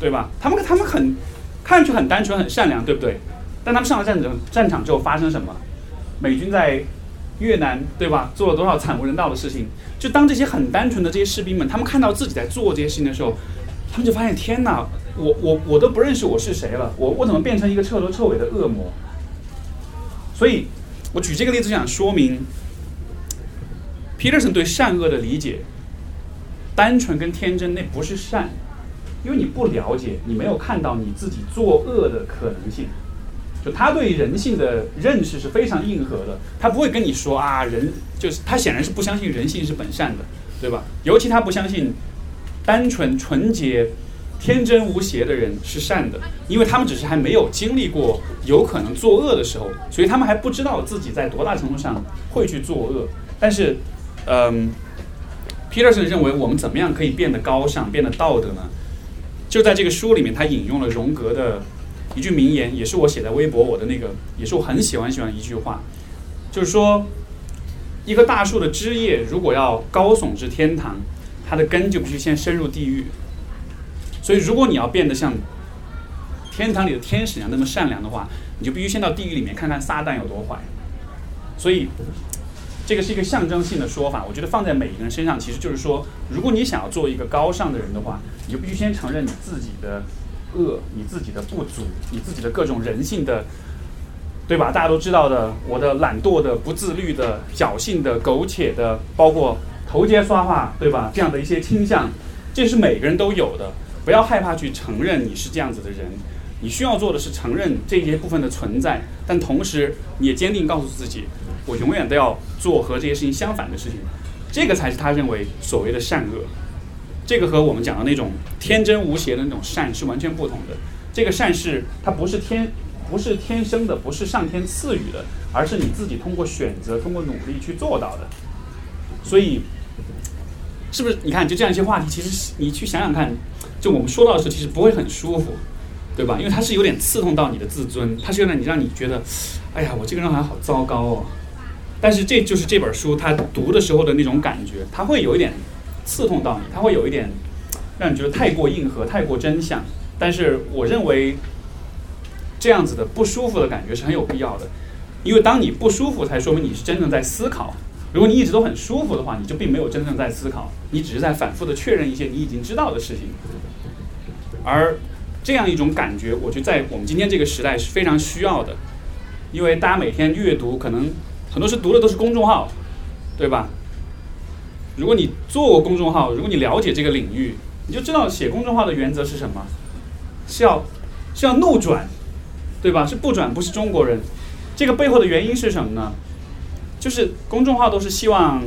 对吧？他们他们很看上去很单纯很善良，对不对？但他们上了战场战场之后发生什么？美军在越南，对吧？做了多少惨无人道的事情？就当这些很单纯的这些士兵们，他们看到自己在做这些事情的时候，他们就发现天哪！我我我都不认识我是谁了，我我怎么变成一个彻头彻尾的恶魔？所以，我举这个例子想说明，Peterson 对善恶的理解，单纯跟天真那不是善，因为你不了解，你没有看到你自己作恶的可能性。就他对人性的认识是非常硬核的，他不会跟你说啊，人就是他显然是不相信人性是本善的，对吧？尤其他不相信单纯纯洁。天真无邪的人是善的，因为他们只是还没有经历过有可能作恶的时候，所以他们还不知道自己在多大程度上会去作恶。但是，嗯，Peterson 认为我们怎么样可以变得高尚、变得道德呢？就在这个书里面，他引用了荣格的一句名言，也是我写在微博我的那个，也是我很喜欢喜欢一句话，就是说，一棵大树的枝叶如果要高耸至天堂，它的根就必须先深入地狱。所以，如果你要变得像天堂里的天使一样那么善良的话，你就必须先到地狱里面看看撒旦有多坏。所以，这个是一个象征性的说法。我觉得放在每一个人身上，其实就是说，如果你想要做一个高尚的人的话，你就必须先承认你自己的恶、你自己的不足、你自己的各种人性的，对吧？大家都知道的，我的懒惰的、不自律的、侥幸的、苟且的，包括头接刷话，对吧？这样的一些倾向，这是每个人都有的。不要害怕去承认你是这样子的人，你需要做的是承认这些部分的存在，但同时你也坚定告诉自己，我永远都要做和这些事情相反的事情，这个才是他认为所谓的善恶。这个和我们讲的那种天真无邪的那种善是完全不同的。这个善是它不是天不是天生的，不是上天赐予的，而是你自己通过选择、通过努力去做到的。所以，是不是？你看，就这样一些话题，其实你去想想看。就我们说到的时候，其实不会很舒服，对吧？因为它是有点刺痛到你的自尊，它是有点你让你觉得，哎呀，我这个人好像好糟糕哦。但是这就是这本书它读的时候的那种感觉，它会有一点刺痛到你，它会有一点让你觉得太过硬核、太过真相。但是我认为这样子的不舒服的感觉是很有必要的，因为当你不舒服，才说明你是真正在思考。如果你一直都很舒服的话，你就并没有真正在思考，你只是在反复的确认一些你已经知道的事情。而这样一种感觉，我觉得在我们今天这个时代是非常需要的，因为大家每天阅读，可能很多是读的都是公众号，对吧？如果你做过公众号，如果你了解这个领域，你就知道写公众号的原则是什么，是要是要怒转，对吧？是不转不是中国人。这个背后的原因是什么呢？就是公众号都是希望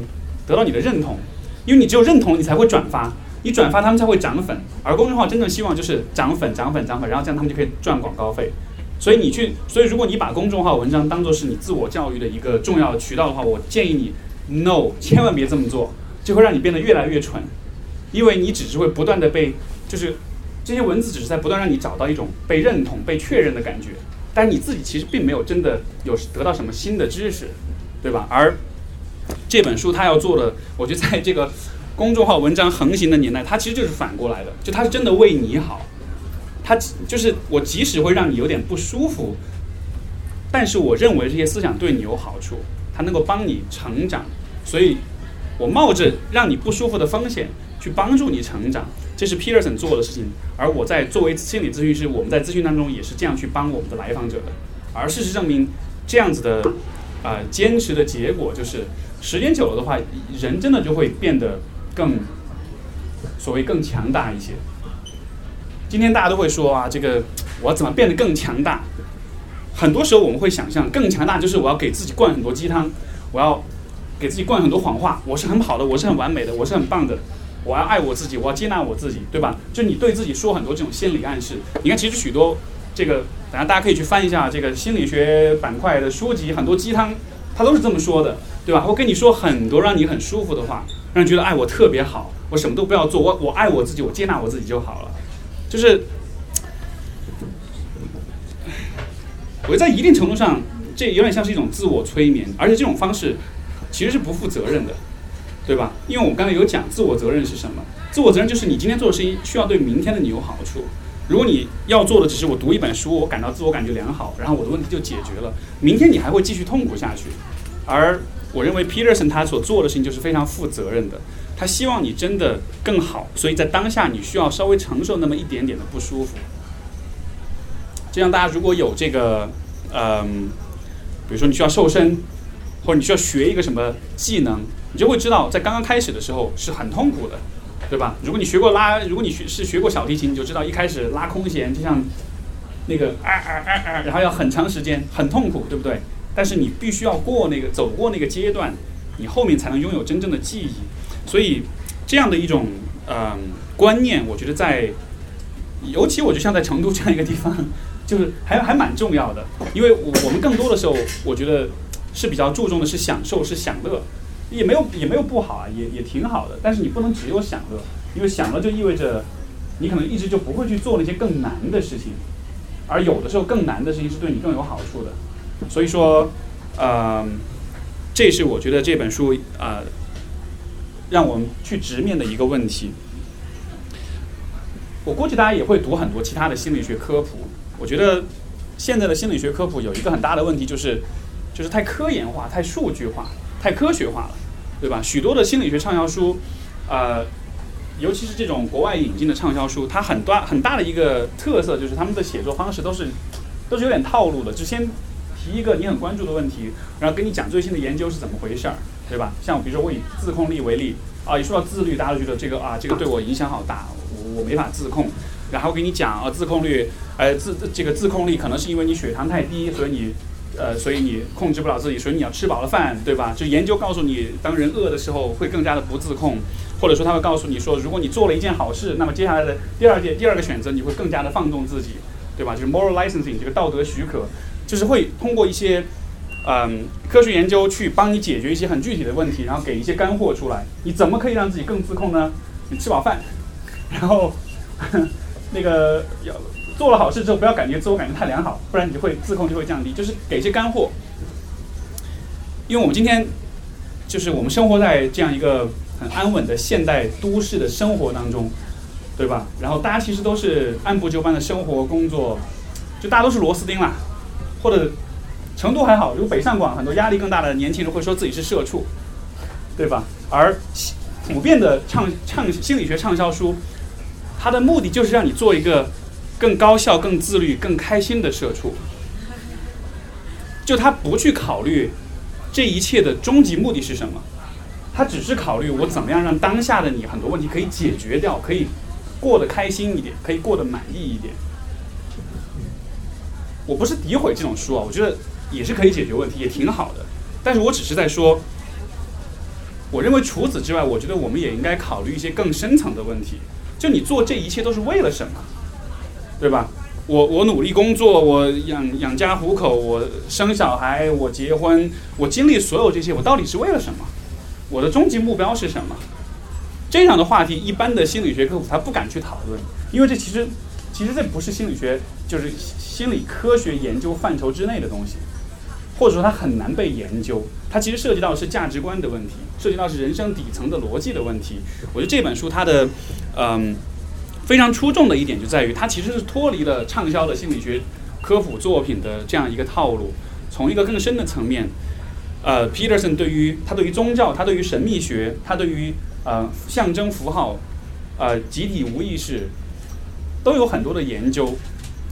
得到你的认同，因为你只有认同，你才会转发。你转发他们才会涨粉，而公众号真正希望就是涨粉、涨粉、涨粉，然后这样他们就可以赚广告费。所以你去，所以如果你把公众号文章当做是你自我教育的一个重要渠道的话，我建议你，no，千万别这么做，就会让你变得越来越蠢，因为你只是会不断的被，就是这些文字只是在不断让你找到一种被认同、被确认的感觉，但你自己其实并没有真的有得到什么新的知识，对吧？而这本书它要做的，我觉得在这个。公众号文章横行的年代，它其实就是反过来的，就它是真的为你好，它就是我即使会让你有点不舒服，但是我认为这些思想对你有好处，它能够帮你成长，所以我冒着让你不舒服的风险去帮助你成长，这是 Peterson 做的事情，而我在作为心理咨询师，我们在咨询当中也是这样去帮我们的来访者的，而事实证明，这样子的啊坚持的结果，就是时间久了的话，人真的就会变得更所谓更强大一些。今天大家都会说啊，这个我要怎么变得更强大？很多时候我们会想象更强大，就是我要给自己灌很多鸡汤，我要给自己灌很多谎话，我是很好的，我是很完美的，我是很棒的，我要爱我自己，我要接纳我自己，对吧？就你对自己说很多这种心理暗示。你看，其实许多这个，等下大家可以去翻一下这个心理学板块的书籍，很多鸡汤它都是这么说的，对吧？会跟你说很多让你很舒服的话，让人觉得爱我特别好，我什么都不要做，我我爱我自己，我接纳我自己就好了。就是，我在一定程度上，这有点像是一种自我催眠，而且这种方式其实是不负责任的，对吧？因为我们刚才有讲自我责任是什么？自我责任就是你今天做的事情需要对明天的你有好处。如果你要做的只是我读一本书，我感到自我感觉良好，然后我的问题就解决了，明天你还会继续痛苦下去。而我认为 Peterson 他所做的事情就是非常负责任的。他希望你真的更好，所以在当下你需要稍微承受那么一点点的不舒服。就像大家如果有这个，嗯，比如说你需要瘦身，或者你需要学一个什么技能，你就会知道在刚刚开始的时候是很痛苦的，对吧？如果你学过拉，如果你学是学过小提琴，你就知道一开始拉空弦就像那个啊啊啊啊，然后要很长时间，很痛苦，对不对？但是你必须要过那个走过那个阶段，你后面才能拥有真正的记忆。所以，这样的一种嗯观念，我觉得在，尤其我就像在成都这样一个地方，就是还还蛮重要的。因为我我们更多的时候，我觉得是比较注重的是享受，是享乐，也没有也没有不好啊，也也挺好的。但是你不能只有享乐，因为享乐就意味着你可能一直就不会去做那些更难的事情，而有的时候更难的事情是对你更有好处的。所以说，嗯，这是我觉得这本书啊。让我们去直面的一个问题。我估计大家也会读很多其他的心理学科普。我觉得现在的心理学科普有一个很大的问题，就是就是太科研化、太数据化、太科学化了，对吧？许多的心理学畅销书，呃，尤其是这种国外引进的畅销书，它很大很大的一个特色就是他们的写作方式都是都是有点套路的，就先提一个你很关注的问题，然后跟你讲最新的研究是怎么回事儿。对吧？像比如说我以自控力为例啊，一说到自律，大家都觉得这个啊，这个对我影响好大，我我没法自控。然后给你讲啊，自控力，呃，自这个自控力可能是因为你血糖太低，所以你呃，所以你控制不了自己，所以你要吃饱了饭，对吧？就研究告诉你，当人饿的时候会更加的不自控，或者说他会告诉你说，如果你做了一件好事，那么接下来的第二件第二个选择你会更加的放纵自己，对吧？就是 moral licensing 这个道德许可，就是会通过一些。嗯，科学研究去帮你解决一些很具体的问题，然后给一些干货出来。你怎么可以让自己更自控呢？你吃饱饭，然后那个要做了好事之后，不要感觉自我感觉太良好，不然你就会自控就会降低。就是给一些干货，因为我们今天就是我们生活在这样一个很安稳的现代都市的生活当中，对吧？然后大家其实都是按部就班的生活工作，就大家都是螺丝钉啦，或者。成都还好，如果北上广很多压力更大的年轻人会说自己是社畜，对吧？而普遍的畅畅心理学畅销书，它的目的就是让你做一个更高效、更自律、更开心的社畜。就他不去考虑这一切的终极目的是什么，他只是考虑我怎么样让当下的你很多问题可以解决掉，可以过得开心一点，可以过得满意一点。我不是诋毁这种书啊，我觉得。也是可以解决问题，也挺好的。但是我只是在说，我认为除此之外，我觉得我们也应该考虑一些更深层的问题。就你做这一切都是为了什么，对吧？我我努力工作，我养养家糊口，我生小孩，我结婚，我经历所有这些，我到底是为了什么？我的终极目标是什么？这样的话题，一般的心理学科普他不敢去讨论，因为这其实其实这不是心理学，就是心理科学研究范畴之内的东西。或者说它很难被研究，它其实涉及到的是价值观的问题，涉及到是人生底层的逻辑的问题。我觉得这本书它的，嗯，非常出众的一点就在于它其实是脱离了畅销的心理学科普作品的这样一个套路，从一个更深的层面，呃，Peterson 对于他对于宗教，他对于神秘学，他对于呃象征符号，呃集体无意识，都有很多的研究。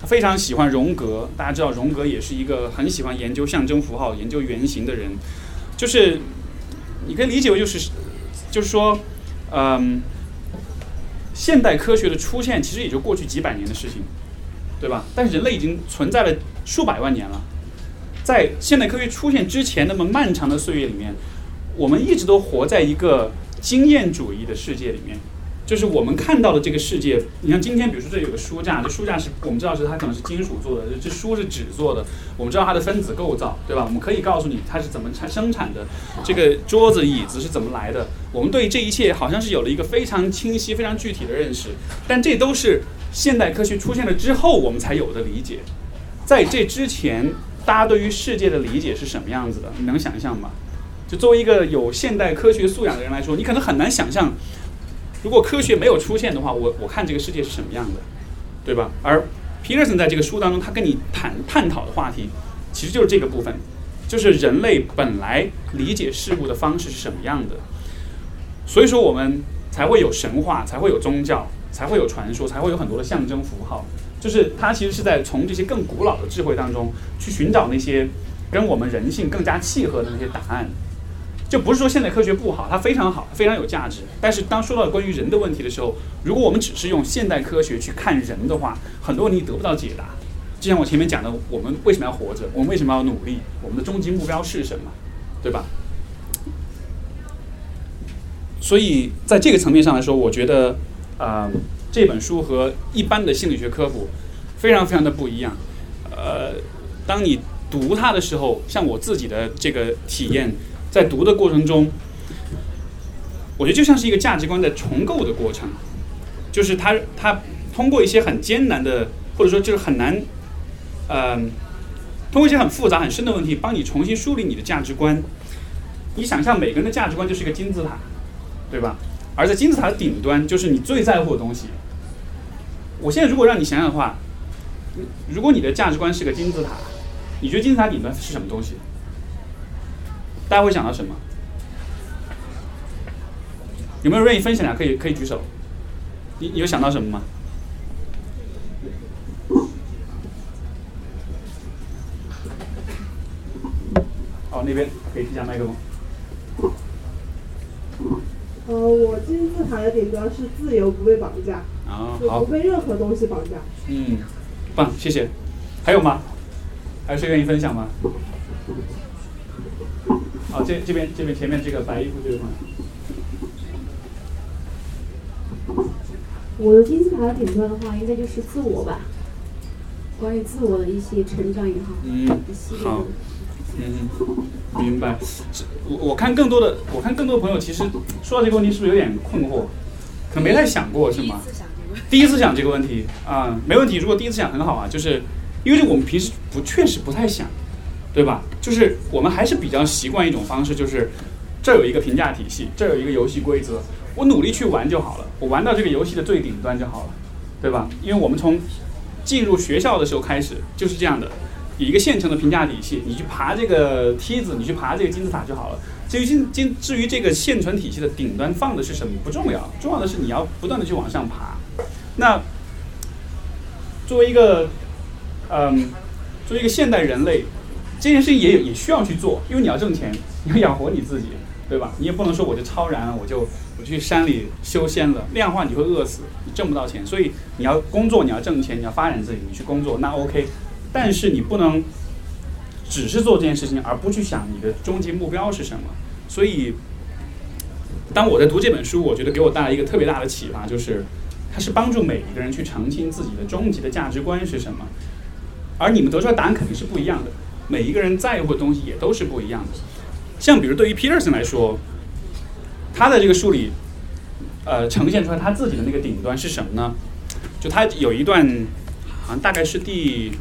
他非常喜欢荣格，大家知道荣格也是一个很喜欢研究象征符号、研究原型的人，就是你可以理解为就是，就是说，嗯，现代科学的出现其实也就过去几百年的事情，对吧？但人类已经存在了数百万年了，在现代科学出现之前那么漫长的岁月里面，我们一直都活在一个经验主义的世界里面。就是我们看到的这个世界，你像今天，比如说这有个书架，这书架是我们知道是它可能是金属做的，这书是纸做的，我们知道它的分子构造，对吧？我们可以告诉你它是怎么产生产的，这个桌子椅子是怎么来的，我们对这一切好像是有了一个非常清晰、非常具体的认识，但这都是现代科学出现了之后我们才有的理解，在这之前，大家对于世界的理解是什么样子的？你能想象吗？就作为一个有现代科学素养的人来说，你可能很难想象。如果科学没有出现的话，我我看这个世界是什么样的，对吧？而皮尔森在这个书当中，他跟你谈探讨的话题，其实就是这个部分，就是人类本来理解事物的方式是什么样的。所以说，我们才会有神话，才会有宗教，才会有传说，才会有很多的象征符号。就是他其实是在从这些更古老的智慧当中去寻找那些跟我们人性更加契合的那些答案。就不是说现代科学不好，它非常好，非常有价值。但是当说到关于人的问题的时候，如果我们只是用现代科学去看人的话，很多问题得不到解答。就像我前面讲的，我们为什么要活着？我们为什么要努力？我们的终极目标是什么？对吧？所以在这个层面上来说，我觉得，呃，这本书和一般的心理学科普非常非常的不一样。呃，当你读它的时候，像我自己的这个体验。在读的过程中，我觉得就像是一个价值观的重构的过程，就是他他通过一些很艰难的，或者说就是很难，呃，通过一些很复杂很深的问题，帮你重新梳理你的价值观。你想象每个人的价值观就是一个金字塔，对吧？而在金字塔的顶端就是你最在乎的东西。我现在如果让你想想的话，如果你的价值观是个金字塔，你觉得金字塔顶端是什么东西？大家会想到什么？有没有愿意分享的？可以可以举手。你你有想到什么吗？哦，那边可以递下麦克风。呃，我金字塔的顶端是自由，不被绑架。不被任何东西绑架。嗯，棒，谢谢。还有吗？还有谁愿意分享吗？好，这这边这边前面这个白衣服这位朋友。我的金字塔的顶端的话，应该就是自我吧。关于自我的一些成长也好，嗯，好，嗯，明白。我我看更多的，我看更多的朋友其实说到这个问题，是不是有点困惑？可能没太想过，是吗？第一次想这个问题啊，没问题。如果第一次想很好啊，就是因为我们平时不确实不太想。对吧？就是我们还是比较习惯一种方式，就是这儿有一个评价体系，这儿有一个游戏规则，我努力去玩就好了，我玩到这个游戏的最顶端就好了，对吧？因为我们从进入学校的时候开始就是这样的，有一个现成的评价体系，你去爬这个梯子，你去爬这个金字塔就好了。至于金金，至于这个现存体系的顶端放的是什么不重要，重要的是你要不断的去往上爬。那作为一个，嗯，作为一个现代人类。这件事情也也需要去做，因为你要挣钱，你要养活你自己，对吧？你也不能说我就超然了，我就我去山里修仙了，那样的话你会饿死，你挣不到钱。所以你要工作，你要挣钱，你要发展自己，你去工作那 OK。但是你不能只是做这件事情，而不去想你的终极目标是什么。所以，当我在读这本书，我觉得给我带来一个特别大的启发，就是它是帮助每一个人去澄清自己的终极的价值观是什么。而你们得出来答案肯定是不一样的。每一个人在乎的东西也都是不一样的，像比如对于 Peterson 来说，他的这个书里，呃，呈现出来他自己的那个顶端是什么呢？就他有一段，好像大概是第，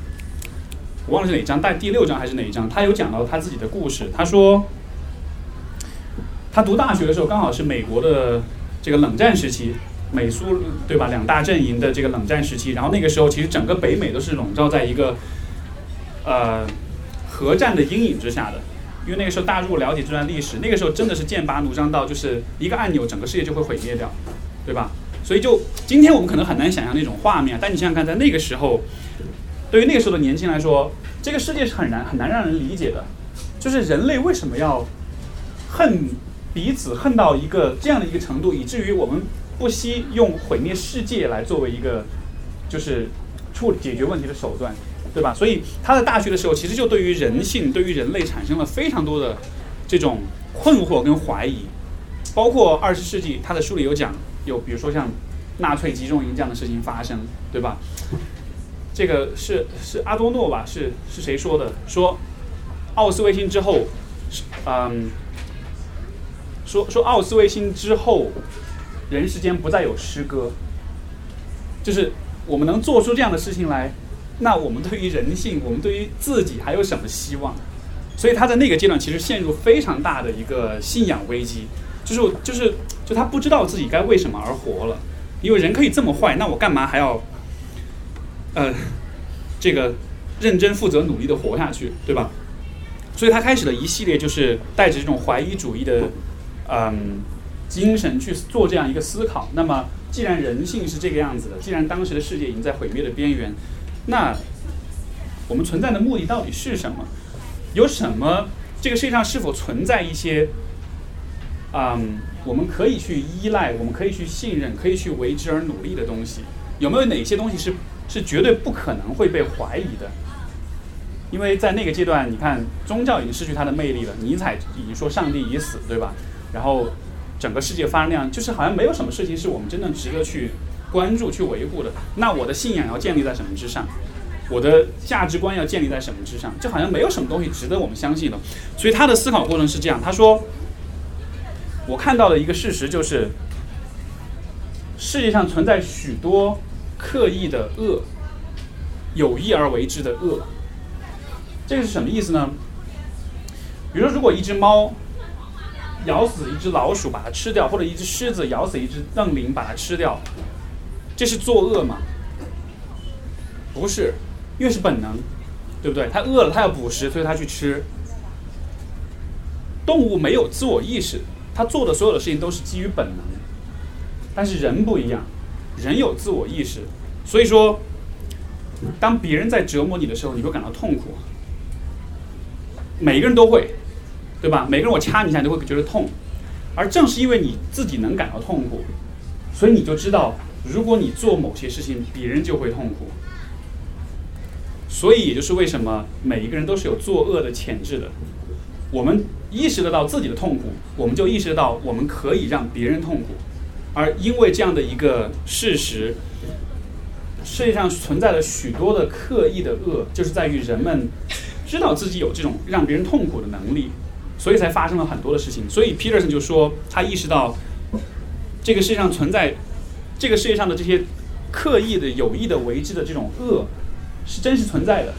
我忘了是哪章，大第六章还是哪一章，他有讲到他自己的故事。他说，他读大学的时候刚好是美国的这个冷战时期，美苏对吧？两大阵营的这个冷战时期，然后那个时候其实整个北美都是笼罩在一个，呃。核战的阴影之下的，因为那个时候大陆了解这段历史，那个时候真的是剑拔弩张到就是一个按钮，整个世界就会毁灭掉，对吧？所以就今天我们可能很难想象那种画面，但你想想看，在那个时候，对于那个时候的年轻人来说，这个世界是很难很难让人理解的，就是人类为什么要恨彼此恨到一个这样的一个程度，以至于我们不惜用毁灭世界来作为一个就是处解决问题的手段，对吧？所以他在大学的时候，其实就对于人性、对于人类产生了非常多的这种困惑跟怀疑。包括二十世纪，他的书里有讲，有比如说像纳粹集中营这样的事情发生，对吧？这个是是阿多诺吧？是是谁说的？说奥斯维辛之后，嗯，说说奥斯维辛之后，人世间不再有诗歌，就是我们能做出这样的事情来，那我们对于人性，我们对于自己还有什么希望？所以他在那个阶段其实陷入非常大的一个信仰危机。就是就是就他不知道自己该为什么而活了，因为人可以这么坏，那我干嘛还要，呃，这个认真负责努力的活下去，对吧？所以他开始了一系列就是带着这种怀疑主义的嗯精神去做这样一个思考。那么既然人性是这个样子的，既然当时的世界已经在毁灭的边缘，那我们存在的目的到底是什么？有什么？这个世界上是否存在一些？嗯，我们可以去依赖，我们可以去信任，可以去为之而努力的东西，有没有哪些东西是是绝对不可能会被怀疑的？因为在那个阶段，你看宗教已经失去它的魅力了，尼采已经说上帝已死，对吧？然后整个世界发生那样，就是好像没有什么事情是我们真正值得去关注、去维护的。那我的信仰要建立在什么之上？我的价值观要建立在什么之上？就好像没有什么东西值得我们相信的。所以他的思考过程是这样，他说。我看到的一个事实就是，世界上存在许多刻意的恶，有意而为之的恶。这个是什么意思呢？比如说，如果一只猫咬死一只老鼠把它吃掉，或者一只狮子咬死一只瞪羚把它吃掉，这是作恶吗？不是，因为是本能，对不对？他饿了，他要捕食，所以他去吃。动物没有自我意识。他做的所有的事情都是基于本能，但是人不一样，人有自我意识，所以说，当别人在折磨你的时候，你会感到痛苦。每个人都会，对吧？每个人我掐你一下，你都会觉得痛，而正是因为你自己能感到痛苦，所以你就知道，如果你做某些事情，别人就会痛苦。所以也就是为什么每一个人都是有作恶的潜质的。我们意识得到自己的痛苦，我们就意识到我们可以让别人痛苦，而因为这样的一个事实，世界上存在了许多的刻意的恶，就是在于人们知道自己有这种让别人痛苦的能力，所以才发生了很多的事情。所以 Peterson 就说，他意识到这个世界上存在这个世界上的这些刻意的、有意的为之的这种恶是真实存在的，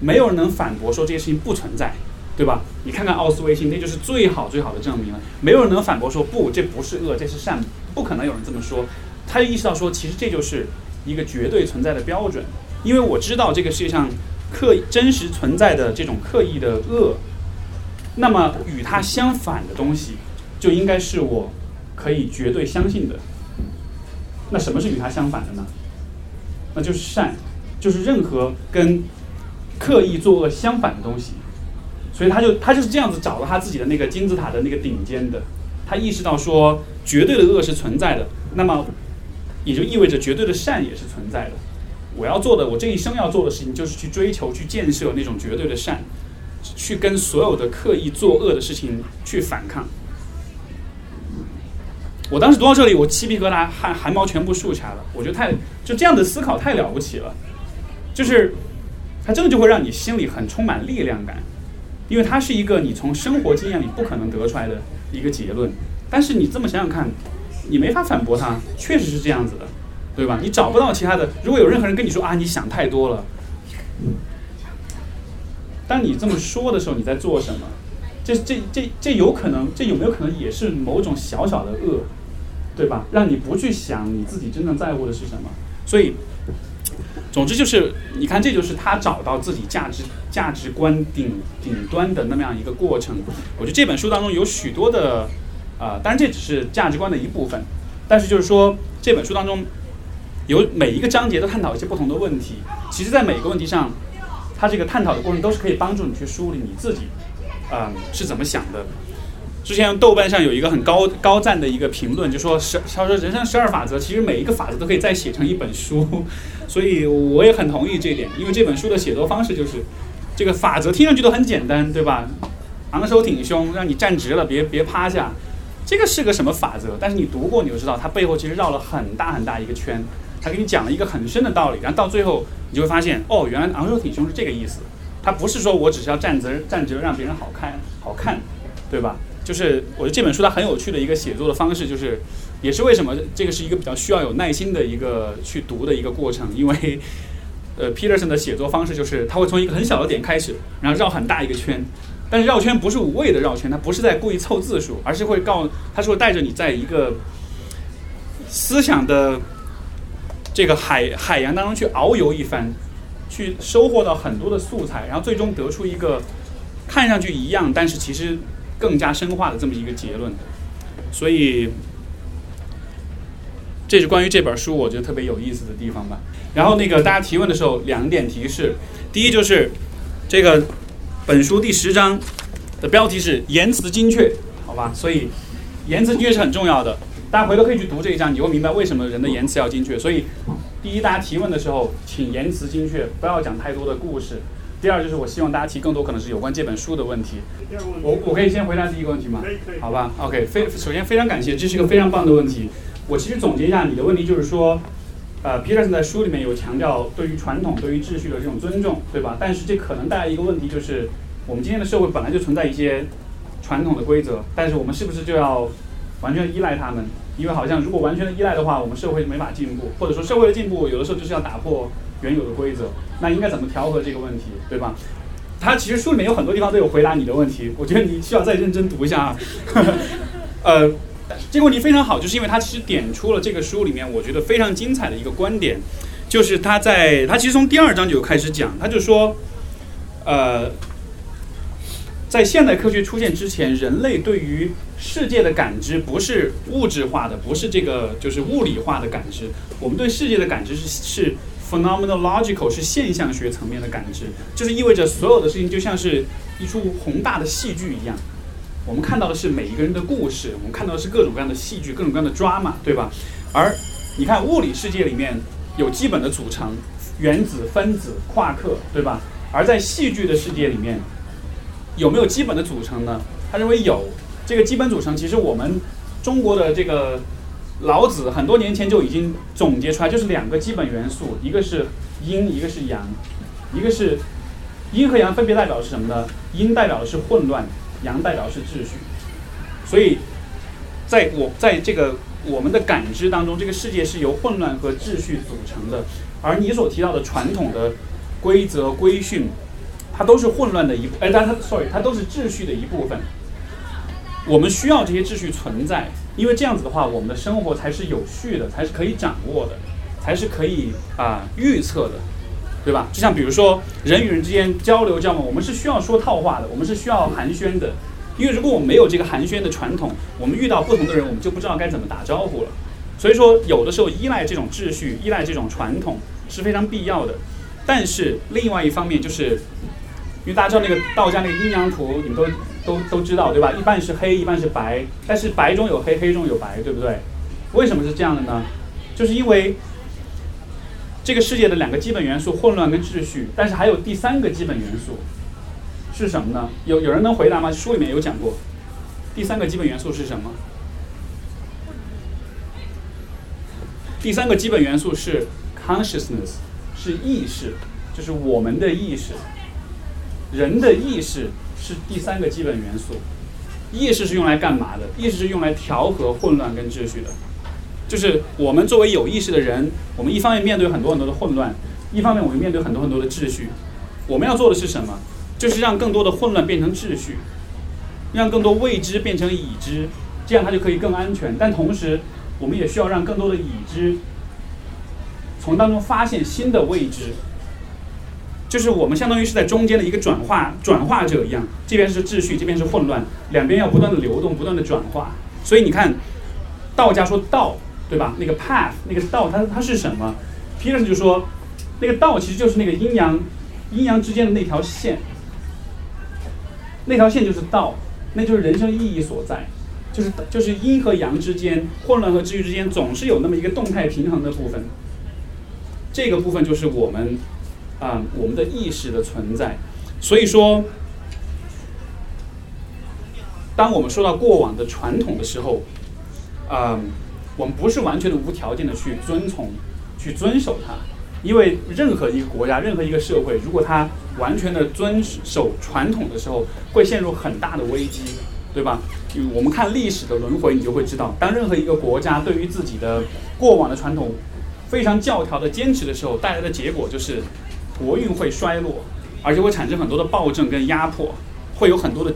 没有人能反驳说这些事情不存在。对吧？你看看奥斯维辛，那就是最好最好的证明了。没有人能反驳说不，这不是恶，这是善，不可能有人这么说。他就意识到说，其实这就是一个绝对存在的标准。因为我知道这个世界上刻真实存在的这种刻意的恶，那么与它相反的东西，就应该是我可以绝对相信的。那什么是与它相反的呢？那就是善，就是任何跟刻意作恶相反的东西。所以他就他就是这样子找到他自己的那个金字塔的那个顶尖的，他意识到说绝对的恶是存在的，那么也就意味着绝对的善也是存在的。我要做的，我这一生要做的事情就是去追求、去建设那种绝对的善，去跟所有的刻意作恶的事情去反抗。我当时读到这里，我鸡皮疙瘩、汗汗毛全部竖起来了。我觉得太就这样的思考太了不起了，就是它真的就会让你心里很充满力量感。因为它是一个你从生活经验里不可能得出来的一个结论，但是你这么想想看，你没法反驳它，确实是这样子的，对吧？你找不到其他的。如果有任何人跟你说啊，你想太多了，当你这么说的时候，你在做什么？这这这这有可能，这有没有可能也是某种小小的恶，对吧？让你不去想你自己真正在乎的是什么，所以。总之就是，你看，这就是他找到自己价值价值观顶顶端的那么样一个过程。我觉得这本书当中有许多的，呃，当然这只是价值观的一部分，但是就是说这本书当中有每一个章节都探讨一些不同的问题。其实，在每个问题上，它这个探讨的过程都是可以帮助你去梳理你自己，嗯，是怎么想的。之前豆瓣上有一个很高高赞的一个评论，就说十他说人生十二法则，其实每一个法则都可以再写成一本书，所以我也很同意这一点，因为这本书的写作方式就是这个法则听上去都很简单，对吧？昂首挺胸，让你站直了，别别趴下，这个是个什么法则？但是你读过你就知道，它背后其实绕了很大很大一个圈，他给你讲了一个很深的道理，然后到最后你就会发现，哦，原来昂首挺胸是这个意思，它不是说我只是要站直站直让别人好看好看，对吧？就是我觉得这本书它很有趣的一个写作的方式，就是也是为什么这个是一个比较需要有耐心的一个去读的一个过程，因为呃，Peterson 的写作方式就是他会从一个很小的点开始，然后绕很大一个圈，但是绕圈不是无谓的绕圈，他不是在故意凑字数，而是会告，他是会带着你在一个思想的这个海海洋当中去遨游一番，去收获到很多的素材，然后最终得出一个看上去一样，但是其实。更加深化的这么一个结论，所以这是关于这本书我觉得特别有意思的地方吧。然后那个大家提问的时候，两点提示：第一就是这个本书第十章的标题是言辞精确，好吧？所以言辞精确是很重要的。大家回头可以去读这一章，你会明白为什么人的言辞要精确。所以第一，大家提问的时候，请言辞精确，不要讲太多的故事。第二就是我希望大家提更多可能是有关这本书的问题。我我可以先回答第一个问题吗？好吧，OK，非首先非常感谢，这是一个非常棒的问题。我其实总结一下你的问题，就是说，呃，Peterson 在书里面有强调对于传统、对于秩序的这种尊重，对吧？但是这可能带来一个问题，就是我们今天的社会本来就存在一些传统的规则，但是我们是不是就要完全依赖他们？因为好像如果完全的依赖的话，我们社会就没法进步，或者说社会的进步有的时候就是要打破。原有的规则，那应该怎么调和这个问题，对吧？他其实书里面有很多地方都有回答你的问题，我觉得你需要再认真读一下啊。呃，这个问题非常好，就是因为他其实点出了这个书里面我觉得非常精彩的一个观点，就是他在他其实从第二章就开始讲，他就说，呃，在现代科学出现之前，人类对于世界的感知不是物质化的，不是这个就是物理化的感知，我们对世界的感知是是。Phenomenological 是现象学层面的感知，就是意味着所有的事情就像是一出宏大的戏剧一样。我们看到的是每一个人的故事，我们看到的是各种各样的戏剧，各种各样的 drama，对吧？而你看物理世界里面有基本的组成，原子、分子、夸克，对吧？而在戏剧的世界里面，有没有基本的组成呢？他认为有。这个基本组成，其实我们中国的这个。老子很多年前就已经总结出来，就是两个基本元素，一个是阴，一个是阳，一个是阴和阳分别代表的是什么呢？阴代表的是混乱，阳代表的是秩序。所以，在我在这个我们的感知当中，这个世界是由混乱和秩序组成的。而你所提到的传统的规则规训，它都是混乱的一部，哎，但它 sorry，它都是秩序的一部分。我们需要这些秩序存在。因为这样子的话，我们的生活才是有序的，才是可以掌握的，才是可以啊预测的，对吧？就像比如说人与人之间交流交往，我们是需要说套话的，我们是需要寒暄的。因为如果我们没有这个寒暄的传统，我们遇到不同的人，我们就不知道该怎么打招呼了。所以说，有的时候依赖这种秩序，依赖这种传统是非常必要的。但是另外一方面，就是因为大家知道那个道家那个阴阳图，你们都。都都知道对吧？一半是黑，一半是白，但是白中有黑，黑中有白，对不对？为什么是这样的呢？就是因为这个世界的两个基本元素混乱跟秩序，但是还有第三个基本元素是什么呢？有有人能回答吗？书里面有讲过，第三个基本元素是什么？第三个基本元素是 consciousness，是意识，就是我们的意识，人的意识。是第三个基本元素，意识是用来干嘛的？意识是用来调和混乱跟秩序的。就是我们作为有意识的人，我们一方面面对很多很多的混乱，一方面我们面对很多很多的秩序。我们要做的是什么？就是让更多的混乱变成秩序，让更多未知变成已知，这样它就可以更安全。但同时，我们也需要让更多的已知从当中发现新的未知。就是我们相当于是在中间的一个转化转化者一样，这边是秩序，这边是混乱，两边要不断的流动，不断的转化。所以你看，道家说道对吧？那个 path 那个道它它是什么？Peterson 就说，那个道其实就是那个阴阳阴阳之间的那条线，那条线就是道，那就是人生意义所在，就是就是阴和阳之间，混乱和秩序之间总是有那么一个动态平衡的部分。这个部分就是我们啊我们的意识的存在，所以说。当我们说到过往的传统的时候，嗯，我们不是完全的无条件的去遵从、去遵守它，因为任何一个国家、任何一个社会，如果它完全的遵守传统的时候，会陷入很大的危机，对吧？我们看历史的轮回，你就会知道，当任何一个国家对于自己的过往的传统非常教条的坚持的时候，带来的结果就是国运会衰落，而且会产生很多的暴政跟压迫，会有很多的。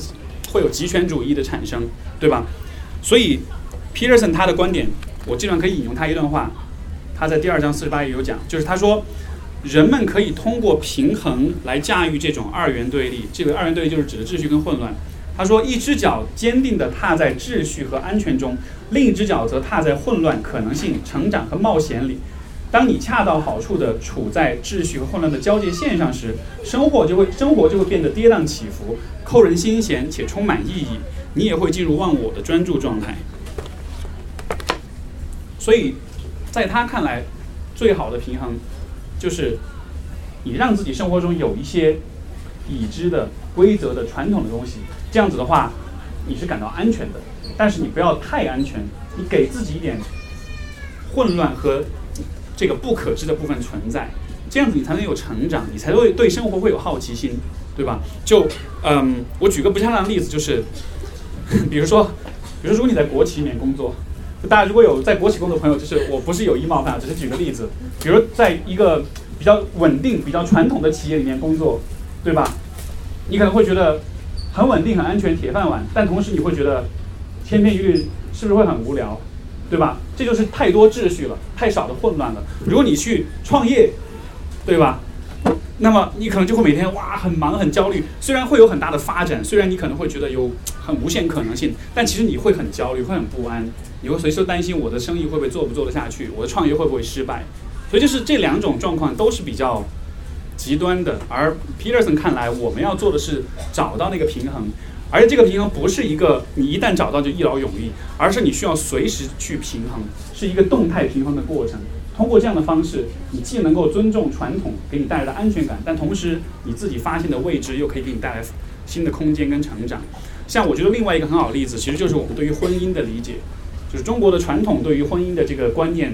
会有极权主义的产生，对吧？所以，Peterson 他的观点，我经常可以引用他一段话。他在第二章四十八页有讲，就是他说，人们可以通过平衡来驾驭这种二元对立。这个二元对立就是指的秩序跟混乱。他说，一只脚坚定地踏在秩序和安全中，另一只脚则踏在混乱、可能性、成长和冒险里。当你恰到好处地处在秩序和混乱的交界线上时，生活就会生活就会变得跌宕起伏、扣人心弦且充满意义。你也会进入忘我的专注状态。所以，在他看来，最好的平衡就是你让自己生活中有一些已知的规则的传统的东西。这样子的话，你是感到安全的。但是你不要太安全，你给自己一点混乱和。这个不可知的部分存在，这样子你才能有成长，你才会对生活会有好奇心，对吧？就嗯，我举个不恰当的例子，就是 比如说，比如说如果你在国企里面工作，大家如果有在国企工作朋友，就是我不是有意冒犯，只是举个例子，比如在一个比较稳定、比较传统的企业里面工作，对吧？你可能会觉得很稳定、很安全、铁饭碗，但同时你会觉得千篇一律，是不是会很无聊？对吧？这就是太多秩序了，太少的混乱了。如果你去创业，对吧？那么你可能就会每天哇很忙很焦虑。虽然会有很大的发展，虽然你可能会觉得有很无限可能性，但其实你会很焦虑，会很不安。你会随时担心我的生意会不会做不做得下去，我的创业会不会失败。所以就是这两种状况都是比较极端的。而 Peterson 看来，我们要做的是找到那个平衡。而且这个平衡不是一个你一旦找到就一劳永逸，而是你需要随时去平衡，是一个动态平衡的过程。通过这样的方式，你既能够尊重传统给你带来的安全感，但同时你自己发现的未知又可以给你带来新的空间跟成长。像我觉得另外一个很好的例子，其实就是我们对于婚姻的理解，就是中国的传统对于婚姻的这个观念，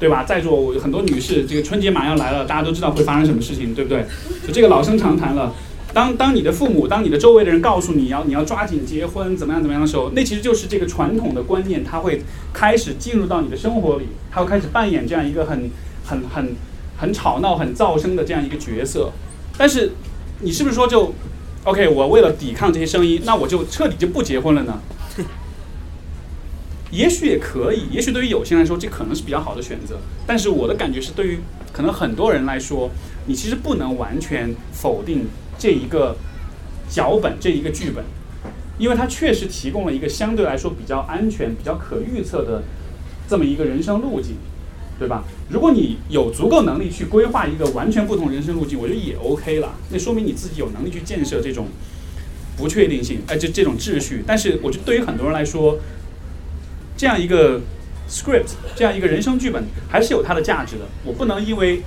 对吧？在座很多女士，这个春节马上要来了，大家都知道会发生什么事情，对不对？就这个老生常谈了。当当你的父母，当你的周围的人告诉你要你要抓紧结婚怎么样怎么样的时候，那其实就是这个传统的观念，它会开始进入到你的生活里，它会开始扮演这样一个很很很很吵闹、很噪声的这样一个角色。但是你是不是说就 OK？我为了抵抗这些声音，那我就彻底就不结婚了呢？也许也可以，也许对于有些人来说，这可能是比较好的选择。但是我的感觉是，对于可能很多人来说，你其实不能完全否定。这一个脚本，这一个剧本，因为它确实提供了一个相对来说比较安全、比较可预测的这么一个人生路径，对吧？如果你有足够能力去规划一个完全不同人生路径，我觉得也 OK 了。那说明你自己有能力去建设这种不确定性，哎，这这种秩序。但是，我觉得对于很多人来说，这样一个 script，这样一个人生剧本，还是有它的价值的。我不能因为。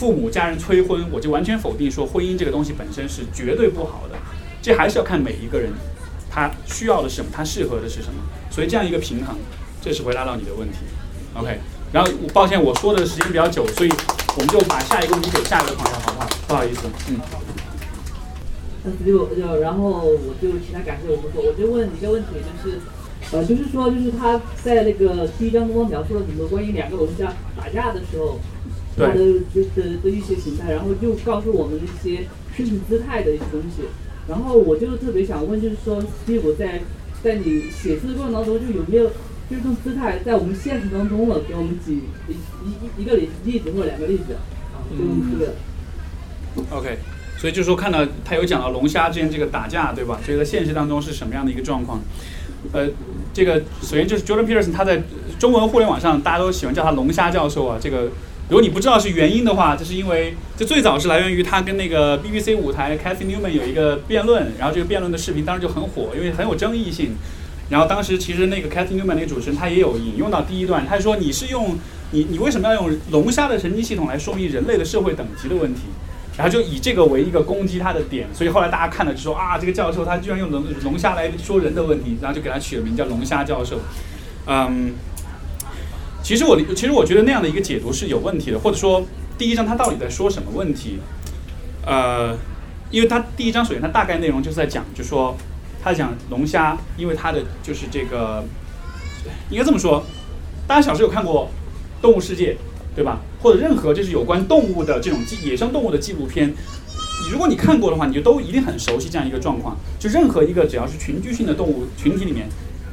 父母家人催婚，我就完全否定说婚姻这个东西本身是绝对不好的，这还是要看每一个人他需要的是什么，他适合的是什么。所以这样一个平衡，这是回答到你的问题。OK，然后抱歉我说的时间比较久，所以我们就把下一个问题给下一个朋友，好不好？不好意思，嗯。那就就然后我就其他感谢我不说，我就问一个问题，就是呃，就是说就是他在那个第一章中描述了很多关于两个龙虾打架的时候。他的就是的一些形态，然后就告诉我们一些身体姿态的一些东西。然后我就特别想问，就是说，所以我在在你写字的过程当中，就有没有就是这种姿态在我们现实当中了？给我们举一一一个例例子或者两个例子啊，就这个。OK，所以就是说看到他有讲到龙虾之间这个打架，对吧？所以在现实当中是什么样的一个状况？呃，这个首先就是 Jordan Peterson，他在中文互联网上大家都喜欢叫他龙虾教授啊。这个如果你不知道是原因的话，这是因为这最早是来源于他跟那个 BBC 舞台 Cathy Newman 有一个辩论，然后这个辩论的视频当时就很火，因为很有争议性。然后当时其实那个 Cathy Newman 那个主持人他也有引用到第一段，他说你是用你你为什么要用龙虾的神经系统来说明人类的社会等级的问题？然后就以这个为一个攻击他的点，所以后来大家看了就说啊，这个教授他居然用龙龙虾来说人的问题，然后就给他取了名叫龙虾教授。嗯，其实我其实我觉得那样的一个解读是有问题的，或者说第一章他到底在说什么问题？呃，因为他第一章首先他大概内容就是在讲，就说他讲龙虾，因为它的就是这个应该这么说，大家小时候有看过《动物世界》对吧？或者任何就是有关动物的这种记野生动物的纪录片，如果你看过的话，你就都一定很熟悉这样一个状况。就任何一个只要是群居性的动物群体里面，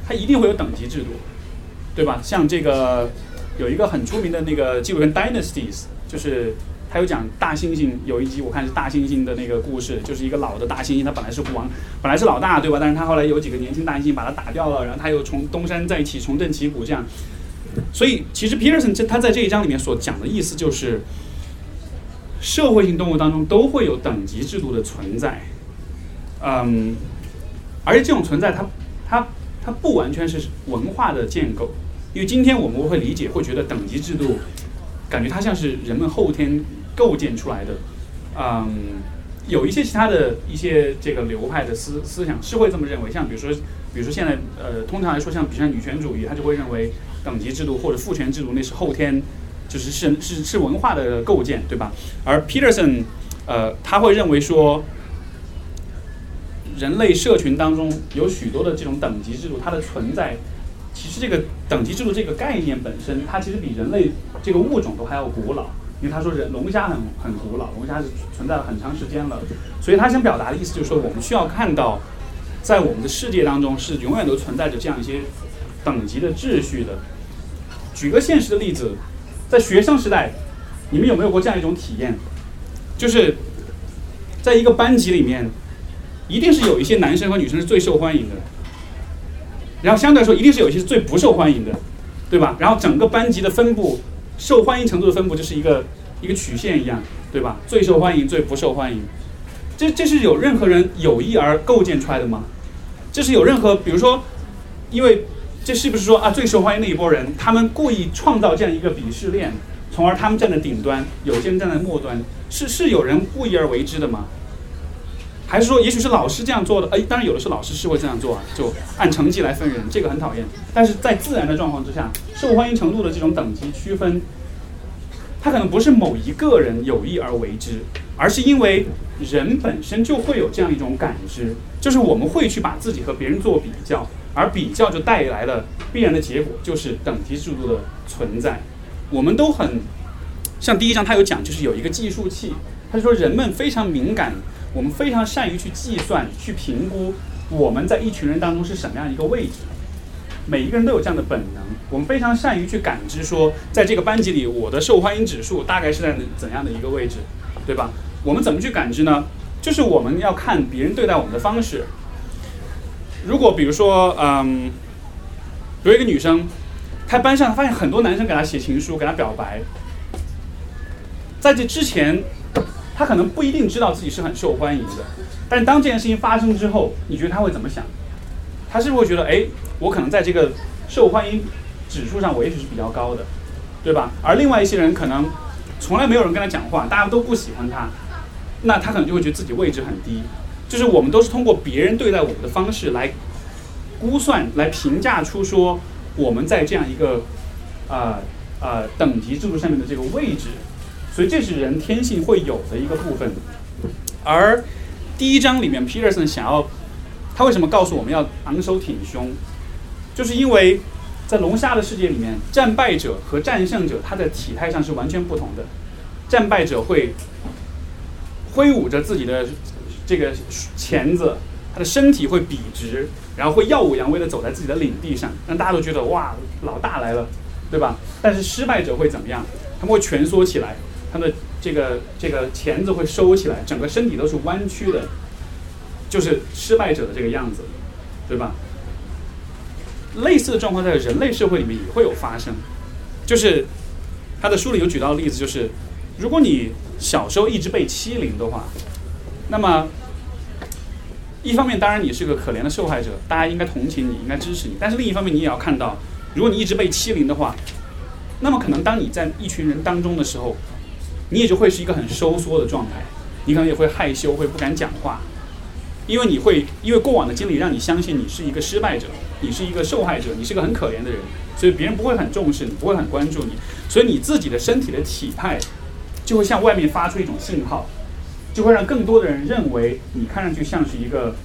它一定会有等级制度，对吧？像这个有一个很出名的那个纪录片《Dynasties》，就是它有讲大猩猩，有一集我看是大猩猩的那个故事，就是一个老的大猩猩，它本来是王，本来是老大，对吧？但是它后来有几个年轻大猩猩把它打掉了，然后它又从东山再起，重振旗鼓，这样。所以，其实 Peterson 这他在这一章里面所讲的意思就是，社会性动物当中都会有等级制度的存在，嗯，而且这种存在，它它它不完全是文化的建构，因为今天我们会理解，会觉得等级制度，感觉它像是人们后天构建出来的，嗯，有一些其他的一些这个流派的思思想是会这么认为，像比如说，比如说现在呃，通常来说，像比如像女权主义，他就会认为。等级制度或者父权制度，那是后天，就是是是是文化的构建，对吧？而 Peterson，呃，他会认为说，人类社群当中有许多的这种等级制度，它的存在，其实这个等级制度这个概念本身，它其实比人类这个物种都还要古老。因为他说人龙虾很很古老，龙虾是存在了很长时间了，所以他想表达的意思就是说，我们需要看到，在我们的世界当中是永远都存在着这样一些。等级的秩序的，举个现实的例子，在学生时代，你们有没有过这样一种体验？就是在一个班级里面，一定是有一些男生和女生是最受欢迎的，然后相对来说，一定是有一些是最不受欢迎的，对吧？然后整个班级的分布，受欢迎程度的分布就是一个一个曲线一样，对吧？最受欢迎，最不受欢迎，这这是有任何人有意而构建出来的吗？这是有任何，比如说，因为。这是不是说啊，最受欢迎那一波人，他们故意创造这样一个鄙视链，从而他们站在顶端，有些人站在末端，是是有人故意而为之的吗？还是说，也许是老师这样做的？哎，当然有的是老师是会这样做啊，就按成绩来分人，这个很讨厌。但是在自然的状况之下，受欢迎程度的这种等级区分，它可能不是某一个人有意而为之，而是因为人本身就会有这样一种感知，就是我们会去把自己和别人做比较。而比较就带来了必然的结果，就是等级制度的存在。我们都很像第一章他有讲，就是有一个计数器，他说人们非常敏感，我们非常善于去计算、去评估我们在一群人当中是什么样一个位置。每一个人都有这样的本能，我们非常善于去感知说，在这个班级里，我的受欢迎指数大概是在怎样的一个位置，对吧？我们怎么去感知呢？就是我们要看别人对待我们的方式。如果比如说，嗯，比如一个女生，她班上发现很多男生给她写情书，给她表白，在这之前，他可能不一定知道自己是很受欢迎的，但是当这件事情发生之后，你觉得他会怎么想？他是不是会觉得，哎，我可能在这个受欢迎指数上，我也许是比较高的，对吧？而另外一些人可能从来没有人跟他讲话，大家都不喜欢他，那他可能就会觉得自己位置很低。就是我们都是通过别人对待我们的方式来估算、来评价出说我们在这样一个啊啊等级制度上面的这个位置，所以这是人天性会有的一个部分。而第一章里面，Peterson 想要他为什么告诉我们要昂首挺胸，就是因为在龙虾的世界里面，战败者和战胜者他的体态上是完全不同的。战败者会挥舞着自己的。这个钳子，他的身体会笔直，然后会耀武扬威的走在自己的领地上，让大家都觉得哇，老大来了，对吧？但是失败者会怎么样？他们会蜷缩起来，他的这个这个钳子会收起来，整个身体都是弯曲的，就是失败者的这个样子，对吧？类似的状况在人类社会里面也会有发生，就是他的书里有举到的例子，就是如果你小时候一直被欺凌的话，那么一方面当然你是个可怜的受害者，大家应该同情你，应该支持你，但是另一方面你也要看到，如果你一直被欺凌的话，那么可能当你在一群人当中的时候，你也就会是一个很收缩的状态，你可能也会害羞，会不敢讲话。因为你会，因为过往的经历让你相信你是一个失败者，你是一个受害者，你是个很可怜的人，所以别人不会很重视你，不会很关注你，所以你自己的身体的体态就会向外面发出一种信号，就会让更多的人认为你看上去像是一个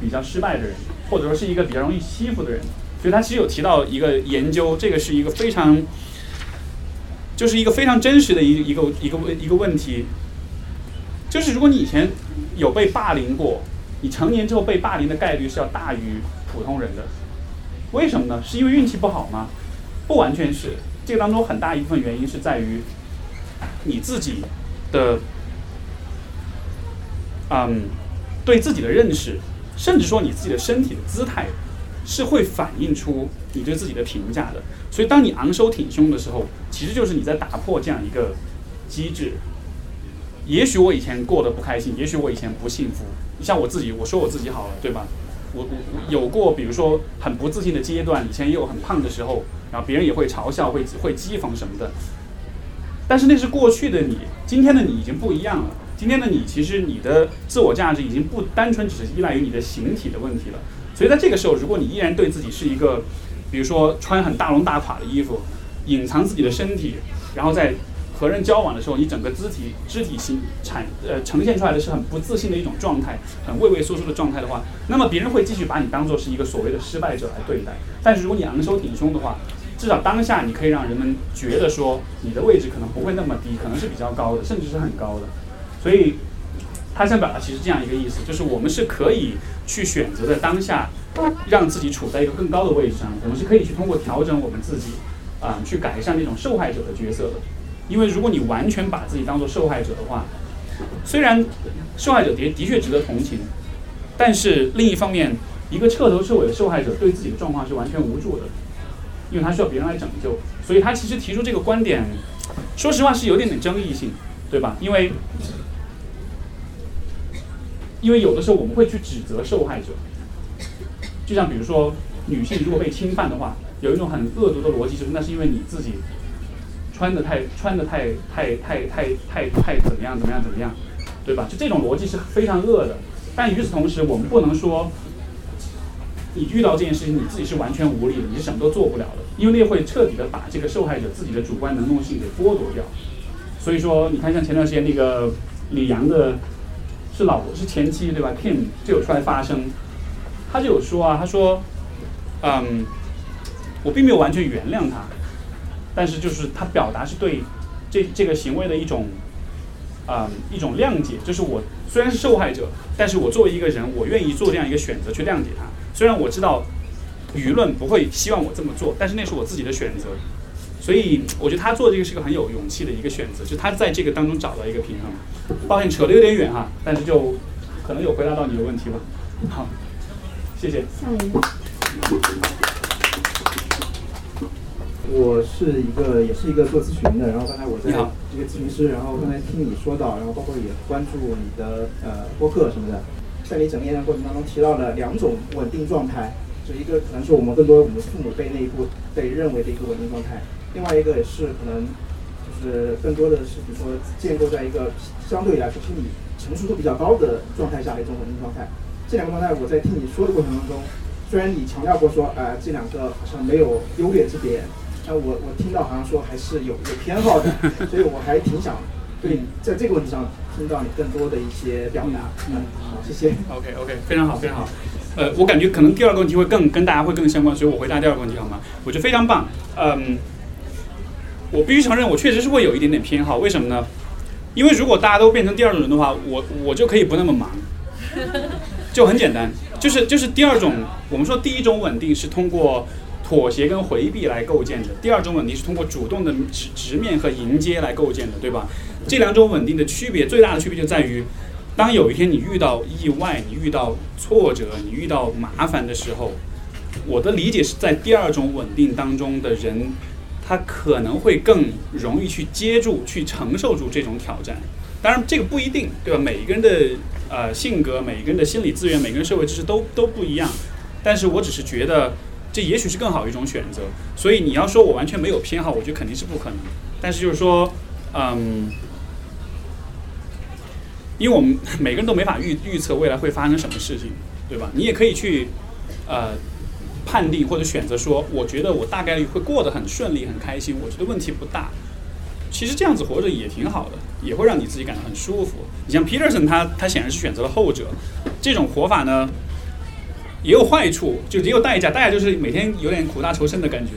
比较失败的人，或者说是一个比较容易欺负的人。所以他其实有提到一个研究，这个是一个非常，就是一个非常真实的一一个一个问一个问题，就是如果你以前有被霸凌过。你成年之后被霸凌的概率是要大于普通人的，为什么呢？是因为运气不好吗？不完全是，这个当中很大一部分原因是在于你自己的，嗯，对自己的认识，甚至说你自己的身体的姿态，是会反映出你对自己的评价的。所以，当你昂首挺胸的时候，其实就是你在打破这样一个机制。也许我以前过得不开心，也许我以前不幸福。你像我自己，我说我自己好了，对吧？我我有过，比如说很不自信的阶段，以前也有很胖的时候，然后别人也会嘲笑，会会讥讽什么的。但是那是过去的你，今天的你已经不一样了。今天的你，其实你的自我价值已经不单纯只是依赖于你的形体的问题了。所以在这个时候，如果你依然对自己是一个，比如说穿很大龙大垮的衣服，隐藏自己的身体，然后在。和人交往的时候，你整个肢体肢体形产呃呈现出来的是很不自信的一种状态，很畏畏缩缩的状态的话，那么别人会继续把你当做是一个所谓的失败者来对待。但是如果你昂首挺胸的话，至少当下你可以让人们觉得说你的位置可能不会那么低，可能是比较高的，甚至是很高的。所以他想表达其实这样一个意思，就是我们是可以去选择在当下让自己处在一个更高的位置上，我们是可以去通过调整我们自己啊，去改善那种受害者的角色的。因为如果你完全把自己当做受害者的话，虽然受害者的的确值得同情，但是另一方面，一个彻头彻尾的受害者对自己的状况是完全无助的，因为他需要别人来拯救。所以他其实提出这个观点，说实话是有点点争议性，对吧？因为因为有的时候我们会去指责受害者，就像比如说女性如果被侵犯的话，有一种很恶毒的逻辑就是那是因为你自己。穿的太穿的太太太太太太怎么样怎么样怎么样，对吧？就这种逻辑是非常恶的。但与此同时，我们不能说你遇到这件事情你自己是完全无力的，你是什么都做不了的，因为那会彻底的把这个受害者自己的主观能动性给剥夺掉。所以说，你看像前段时间那个李阳的，是老婆是前妻对吧？Kim 就有出来发声，他就有说啊，他说，嗯，我并没有完全原谅他。但是就是他表达是对这这个行为的一种，啊一种谅解，就是我虽然是受害者，但是我作为一个人，我愿意做这样一个选择去谅解他。虽然我知道舆论不会希望我这么做，但是那是我自己的选择。所以我觉得他做这个是个很有勇气的一个选择，就他在这个当中找到一个平衡。抱歉扯得有点远哈，但是就可能有回答到你的问题吧。好，谢谢。下一个。我是一个，也是一个做咨询的。然后刚才我在这个咨询师，然后刚才听你说到，然后包括也关注你的呃播客什么的，在你整个演讲过程当中提到了两种稳定状态，就一个可能是我们更多我们父母辈那一步被认为的一个稳定状态，另外一个也是可能就是更多的是比如说建构在一个相对来说心理成熟度比较高的状态下的一种稳定状态。这两个状态我在听你说的过程当中，虽然你强调过说，呃，这两个好像没有优劣之别。但我我听到好像说还是有有偏好的，所以我还挺想对在这个问题上听到你更多的一些表达。嗯，好，谢谢。OK OK，非常好非常好。呃，我感觉可能第二个问题会更跟大家会更相关，所以我回答第二个问题好吗？我觉得非常棒。嗯，我必须承认，我确实是会有一点点偏好。为什么呢？因为如果大家都变成第二种人的话，我我就可以不那么忙，就很简单。就是就是第二种，我们说第一种稳定是通过。妥协跟回避来构建的。第二种稳定是通过主动的直直面和迎接来构建的，对吧？这两种稳定的区别，最大的区别就在于，当有一天你遇到意外、你遇到挫折、你遇到麻烦的时候，我的理解是在第二种稳定当中的人，他可能会更容易去接住、去承受住这种挑战。当然，这个不一定，对吧？每一个人的呃性格、每一个人的心理资源、每个人社会知识都都不一样。但是我只是觉得，这也许是更好一种选择。所以你要说我完全没有偏好，我觉得肯定是不可能。但是就是说，嗯。因为我们每个人都没法预预测未来会发生什么事情，对吧？你也可以去，呃，判定或者选择说，我觉得我大概率会过得很顺利、很开心，我觉得问题不大。其实这样子活着也挺好的，也会让你自己感到很舒服。你像 Peterson，他他显然是选择了后者，这种活法呢，也有坏处，就也有代价。代价就是每天有点苦大仇深的感觉，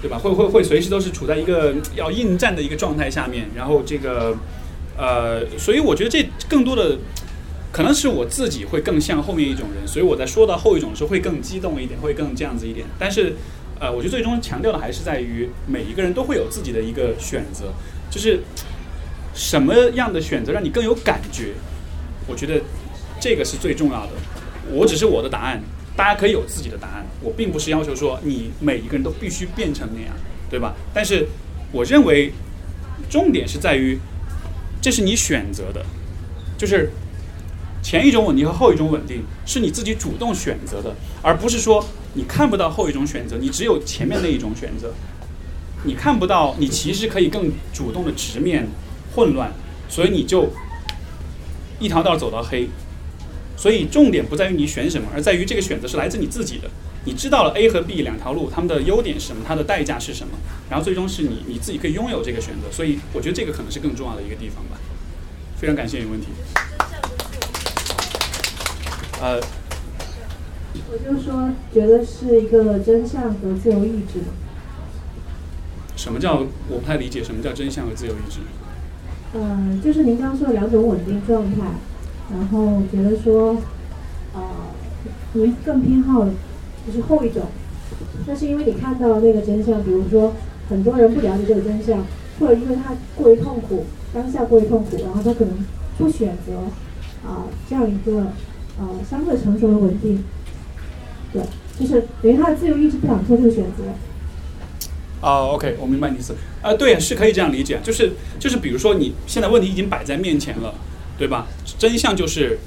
对吧？会会会随时都是处在一个要应战的一个状态下面，然后这个。呃，所以我觉得这更多的可能是我自己会更像后面一种人，所以我在说到后一种的时候会更激动一点，会更这样子一点。但是，呃，我觉得最终强调的还是在于每一个人都会有自己的一个选择，就是什么样的选择让你更有感觉，我觉得这个是最重要的。我只是我的答案，大家可以有自己的答案，我并不是要求说你每一个人都必须变成那样，对吧？但是我认为重点是在于。这是你选择的，就是前一种稳定和后一种稳定是你自己主动选择的，而不是说你看不到后一种选择，你只有前面那一种选择，你看不到，你其实可以更主动的直面混乱，所以你就一条道走到黑。所以重点不在于你选什么，而在于这个选择是来自你自己的。你知道了 A 和 B 两条路，它们的优点是什么，它的代价是什么，然后最终是你你自己可以拥有这个选择，所以我觉得这个可能是更重要的一个地方吧。非常感谢你问题。呃，我就说觉得是一个真相和自由意志。什么叫我不太理解？什么叫真相和自由意志？嗯，就是您刚刚说的两种稳定状态，然后觉得说，呃，您更偏好。就是后一种，那是因为你看到那个真相，比如说很多人不了解这个真相，或者因为他过于痛苦，当下过于痛苦，然后他可能不选择啊这样一个呃相对成熟的稳定，对，就是等于他的自由意志不想做这个选择。哦，OK，我明白你意思。啊，对，是可以这样理解，就是就是比如说你现在问题已经摆在面前了，对吧？真相就是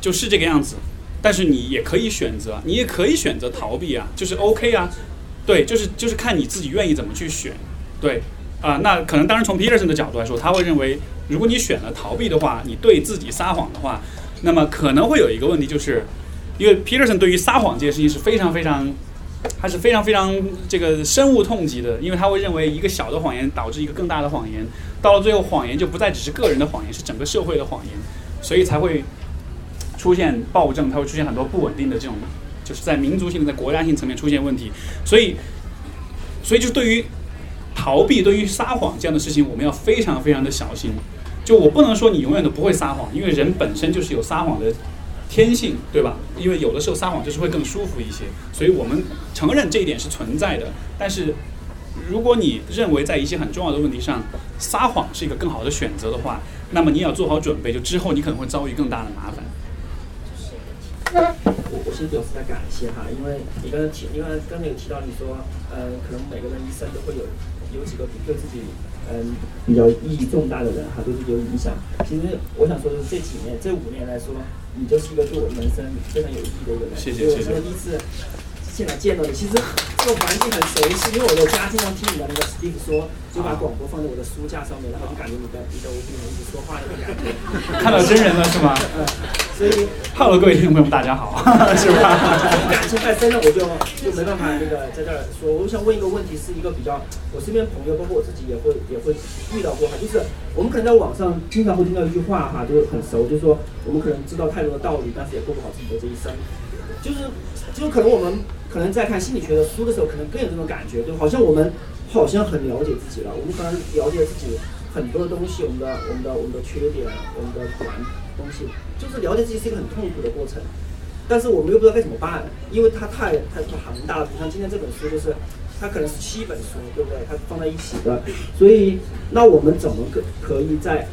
就是这个样子。但是你也可以选择，你也可以选择逃避啊，就是 OK 啊，对，就是就是看你自己愿意怎么去选，对，啊，那可能当然从 Peterson 的角度来说，他会认为，如果你选了逃避的话，你对自己撒谎的话，那么可能会有一个问题，就是因为 Peterson 对于撒谎这件事情是非常非常，他是非常非常这个深恶痛疾的，因为他会认为一个小的谎言导致一个更大的谎言，到了最后谎言就不再只是个人的谎言，是整个社会的谎言，所以才会。出现暴政，它会出现很多不稳定的这种，就是在民族性、在国家性层面出现问题。所以，所以就对于逃避、对于撒谎这样的事情，我们要非常非常的小心。就我不能说你永远都不会撒谎，因为人本身就是有撒谎的天性，对吧？因为有的时候撒谎就是会更舒服一些。所以我们承认这一点是存在的。但是，如果你认为在一些很重要的问题上撒谎是一个更好的选择的话，那么你也要做好准备，就之后你可能会遭遇更大的麻烦。我我先表示在感谢哈，因为你刚才提，因为刚才有提到你说，呃，可能每个人一生都会有有几个对自己嗯比较意义重大的人哈，对自己有影响。其实我想说的是，这几年这五年来说，你就是一个对我人生非常有意义的一个人。谢谢谢谢。第一次现在见到你，其实这个环境很熟悉，因为我在家经常听你的那个 Steve 说，就把广播放在我的书架上面，然后就感觉你的你的我跟你一直说话那个感觉。看到真人了是吗？嗯。所以，Hello，各位听众朋友们，大家好，是吧？感情太深了，我就就没办法那个在这儿说。我想问一个问题，是一个比较我身边朋友，包括我自己也会也会遇到过哈，就是我们可能在网上经常会听到一句话哈，就是很熟，就是说我们可能知道太多的道理，但是也过不好自己的这一生。就是就可能我们可能在看心理学的书的时候，可能更有这种感觉，就好像我们好像很了解自己了，我们可能了解自己很多的东西，我们的我们的我们的缺点，我们的短。东西就是了解自己是一个很痛苦的过程，但是我们又不知道该怎么办，因为它太太庞大了。你像今天这本书，就是它可能是七本书，对不对？它放在一起的，所以那我们怎么可可以在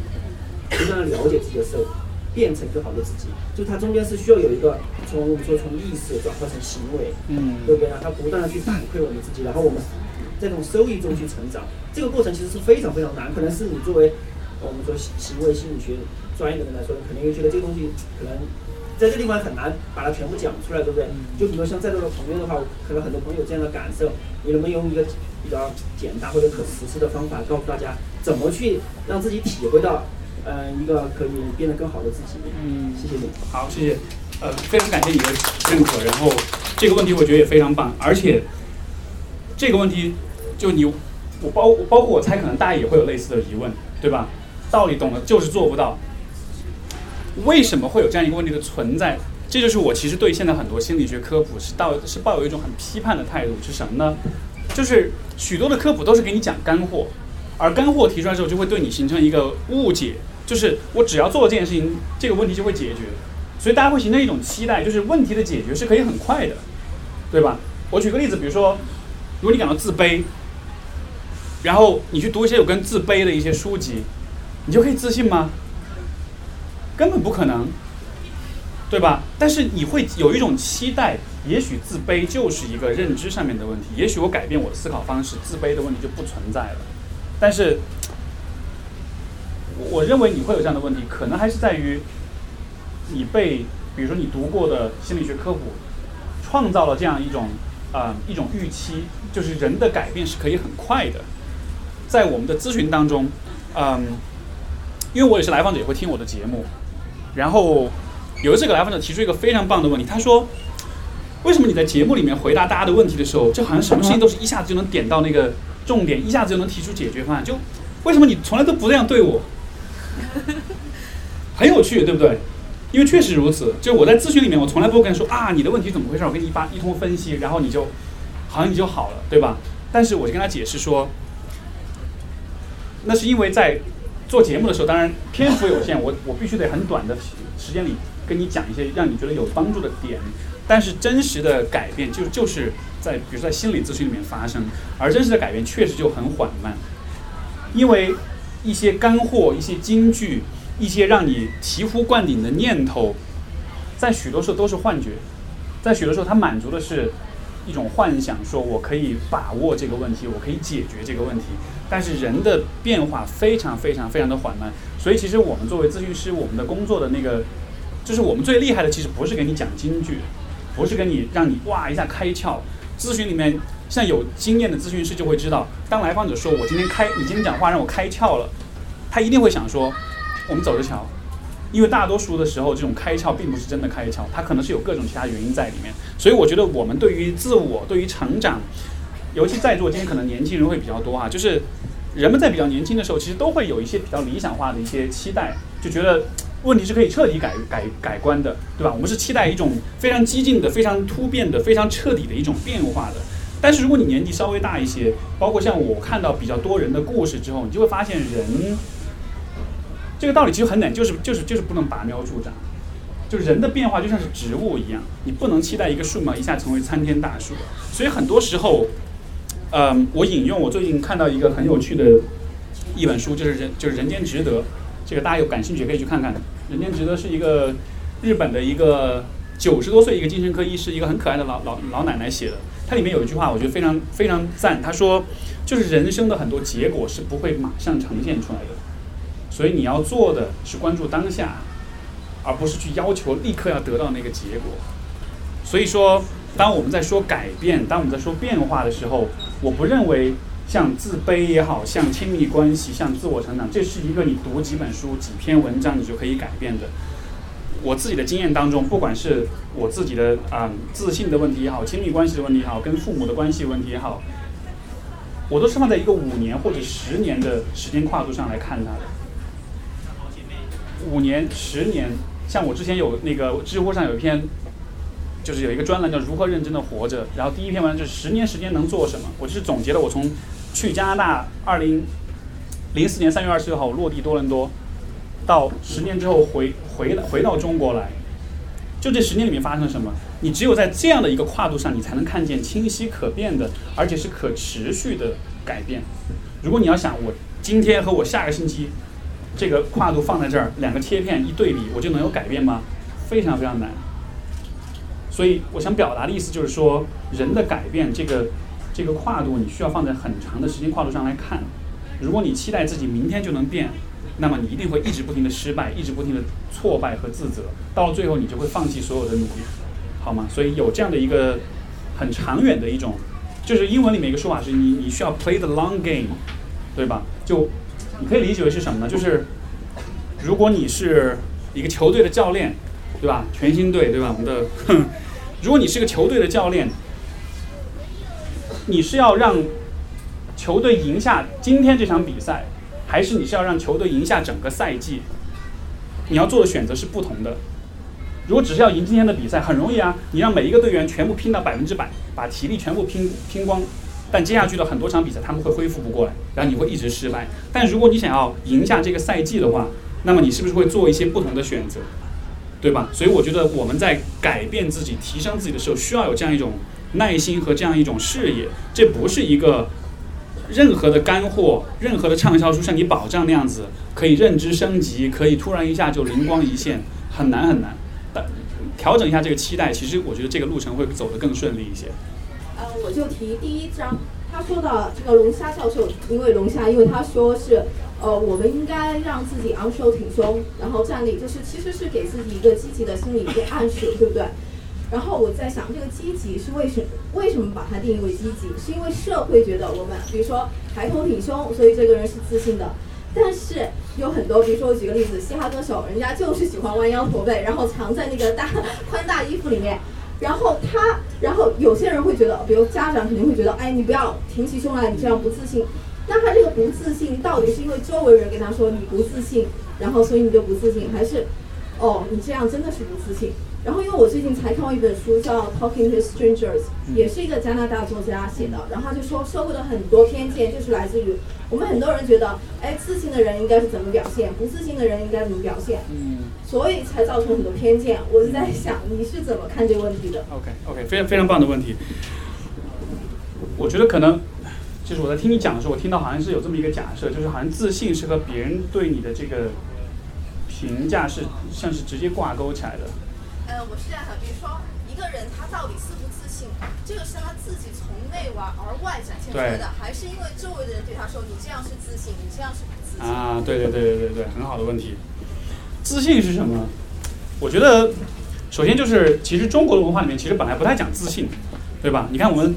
不断的了解自己的时候，变成更好的自己。就它中间是需要有一个从我们说从意识转化成行为，嗯对不对？让它不断的去反馈我们自己，然后我们在这种收益中去成长。这个过程其实是非常非常难，可能是你作为呃我们说行行为心理学专业的人来说，你肯定会觉得这个东西可能在这地方很难把它全部讲出来，对不对？就比如像在座的朋友的话，可能很多朋友有这样的感受，你能不能用一个比较简单或者可实施的方法，告诉大家怎么去让自己体会到，呃，一个可以变得更好的自己？嗯谢谢你。好，谢谢，呃，非常感谢你的认可。然后这个问题我觉得也非常棒，而且这个问题就你我包包括我猜，可能大家也会有类似的疑问，对吧？道理懂了，就是做不到。为什么会有这样一个问题的存在？这就是我其实对现在很多心理学科普是到是抱有一种很批判的态度，是什么呢？就是许多的科普都是给你讲干货，而干货提出来之后，就会对你形成一个误解，就是我只要做这件事情，这个问题就会解决。所以大家会形成一种期待，就是问题的解决是可以很快的，对吧？我举个例子，比如说，如果你感到自卑，然后你去读一些有关自卑的一些书籍，你就可以自信吗？根本不可能，对吧？但是你会有一种期待，也许自卑就是一个认知上面的问题，也许我改变我的思考方式，自卑的问题就不存在了。但是，我我认为你会有这样的问题，可能还是在于你被，比如说你读过的心理学科普，创造了这样一种啊、一种预期，就是人的改变是可以很快的。在我们的咨询当中，嗯，因为我也是来访者，也会听我的节目，然后有一次，这个来访者提出一个非常棒的问题，他说：“为什么你在节目里面回答大家的问题的时候，就好像什么事情都是一下子就能点到那个重点，一下子就能提出解决方案？就为什么你从来都不这样对我？很有趣，对不对？因为确实如此。就我在咨询里面，我从来不会跟人说啊，你的问题怎么回事？我给你一发一通分析，然后你就好像你就好了，对吧？但是我就跟他解释说，那是因为在做节目的时候，当然篇幅有限，我我必须得很短的时间里跟你讲一些让你觉得有帮助的点。但是真实的改变就就是在比如说在心理咨询里面发生，而真实的改变确实就很缓慢，因为一些干货、一些金句、一些让你醍醐灌顶的念头，在许多时候都是幻觉，在许多时候它满足的是一种幻想，说我可以把握这个问题，我可以解决这个问题。但是人的变化非常非常非常的缓慢，所以其实我们作为咨询师，我们的工作的那个，就是我们最厉害的，其实不是给你讲金句，不是给你让你哇一下开窍。咨询里面，像有经验的咨询师就会知道，当来访者说我今天开，你今天讲话让我开窍了，他一定会想说，我们走着瞧。因为大多数的时候，这种开窍并不是真的开窍，它可能是有各种其他原因在里面。所以我觉得我们对于自我、对于成长，尤其在座今天可能年轻人会比较多啊，就是人们在比较年轻的时候，其实都会有一些比较理想化的一些期待，就觉得问题是可以彻底改改改观的，对吧？我们是期待一种非常激进的、非常突变的、非常彻底的一种变化的。但是如果你年纪稍微大一些，包括像我看到比较多人的故事之后，你就会发现人这个道理其实很难，就是就是就是不能拔苗助长。就人的变化就像是植物一样，你不能期待一个树苗一下成为参天大树。所以很多时候，嗯，我引用我最近看到一个很有趣的一本书，就是人就是《人间值得》，这个大家有感兴趣可以去看看。《人间值得》是一个日本的一个九十多岁一个精神科医师，一个很可爱的老老老奶奶写的。它里面有一句话，我觉得非常非常赞。他说，就是人生的很多结果是不会马上呈现出来的，所以你要做的是关注当下，而不是去要求立刻要得到那个结果。所以说，当我们在说改变，当我们在说变化的时候，我不认为像自卑也好像亲密关系、像自我成长，这是一个你读几本书、几篇文章你就可以改变的。我自己的经验当中，不管是我自己的啊、自信的问题也好，亲密关系的问题也好，跟父母的关系问题也好，我都是放在一个五年或者十年的时间跨度上来看它的。五年、十年，像我之前有那个知乎上有一篇，就是有一个专栏叫“如何认真的活着”，然后第一篇文章就是十年时间能做什么，我就是总结了我从去加拿大二零零四年三月二十六号落地多伦多，到十年之后回回来回到中国来，就这十年里面发生了什么？你只有在这样的一个跨度上，你才能看见清晰可变的，而且是可持续的改变。如果你要想我今天和我下个星期这个跨度放在这儿，两个切片一对比，我就能有改变吗？非常非常难。所以我想表达的意思就是说，人的改变这个这个跨度，你需要放在很长的时间跨度上来看。如果你期待自己明天就能变，那么你一定会一直不停的失败，一直不停的挫败和自责，到了最后你就会放弃所有的努力，好吗？所以有这样的一个很长远的一种，就是英文里面一个说法是你你需要 play the long game，对吧？就你可以理解为是什么呢？就是如果你是一个球队的教练，对吧？全新队，对吧？我们的，如果你是个球队的教练，你是要让球队赢下今天这场比赛，还是你是要让球队赢下整个赛季？你要做的选择是不同的。如果只是要赢今天的比赛，很容易啊，你让每一个队员全部拼到百分之百，把体力全部拼拼光，但接下去的很多场比赛他们会恢复不过来，然后你会一直失败。但如果你想要赢下这个赛季的话，那么你是不是会做一些不同的选择？对吧？所以我觉得我们在改变自己、提升自己的时候，需要有这样一种耐心和这样一种视野。这不是一个任何的干货、任何的畅销书像你保障那样子可以认知升级，可以突然一下就灵光一现，很难很难。但调整一下这个期待，其实我觉得这个路程会走得更顺利一些。呃，我就提第一章，他说到这个龙虾教授，因为龙虾，因为他说是。呃，我们应该让自己昂首挺胸，然后站立，就是其实是给自己一个积极的心理一个暗示，对不对？然后我在想，这个积极是为什么？为什么把它定义为积极？是因为社会觉得我们，比如说抬头挺胸，所以这个人是自信的。但是有很多，比如说我举个例子，嘻哈歌手，人家就是喜欢弯腰驼背，然后藏在那个大宽大衣服里面。然后他，然后有些人会觉得，比如家长肯定会觉得，哎，你不要挺起胸来，你这样不自信。那他这个不自信，到底是因为周围人跟他说你不自信，然后所以你就不自信，还是，哦，你这样真的是不自信？然后因为我最近才看过一本书叫《Talking to Strangers》，也是一个加拿大作家写的，然后他就说社会的很多偏见就是来自于我们很多人觉得，哎，自信的人应该是怎么表现，不自信的人应该怎么表现，嗯，所以才造成很多偏见。我就在想你是怎么看这个问题的？OK OK，非常非常棒的问题。我觉得可能。就是我在听你讲的时候，我听到好像是有这么一个假设，就是好像自信是和别人对你的这个评价是像是直接挂钩起来的。呃，我是这样想，比如说一个人他到底自不自信，这个是他自己从内外而外展现出来的，还是因为周围的人对他说你这样是自信，你这样是不自信？啊，对对对对对对，很好的问题。自信是什么？我觉得首先就是其实中国的文化里面其实本来不太讲自信，对吧？你看我们。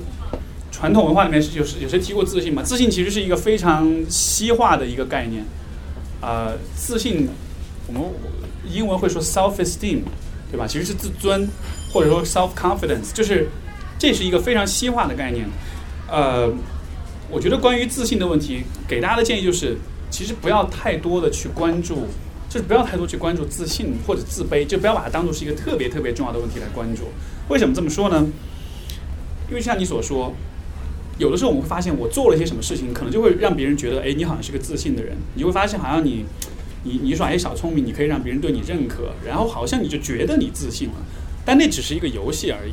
传统文化里面是有有谁提过自信吗？自信其实是一个非常西化的一个概念，啊，自信，我们英文会说 self-esteem，对吧？其实是自尊，或者说 self-confidence，就是这是一个非常西化的概念。呃，我觉得关于自信的问题，给大家的建议就是，其实不要太多的去关注，就是不要太多去关注自信或者自卑，就不要把它当做是一个特别特别重要的问题来关注。为什么这么说呢？因为像你所说。有的时候我们会发现，我做了一些什么事情，可能就会让别人觉得，哎，你好像是个自信的人。你会发现，好像你，你你耍一小聪明，你可以让别人对你认可，然后好像你就觉得你自信了。但那只是一个游戏而已。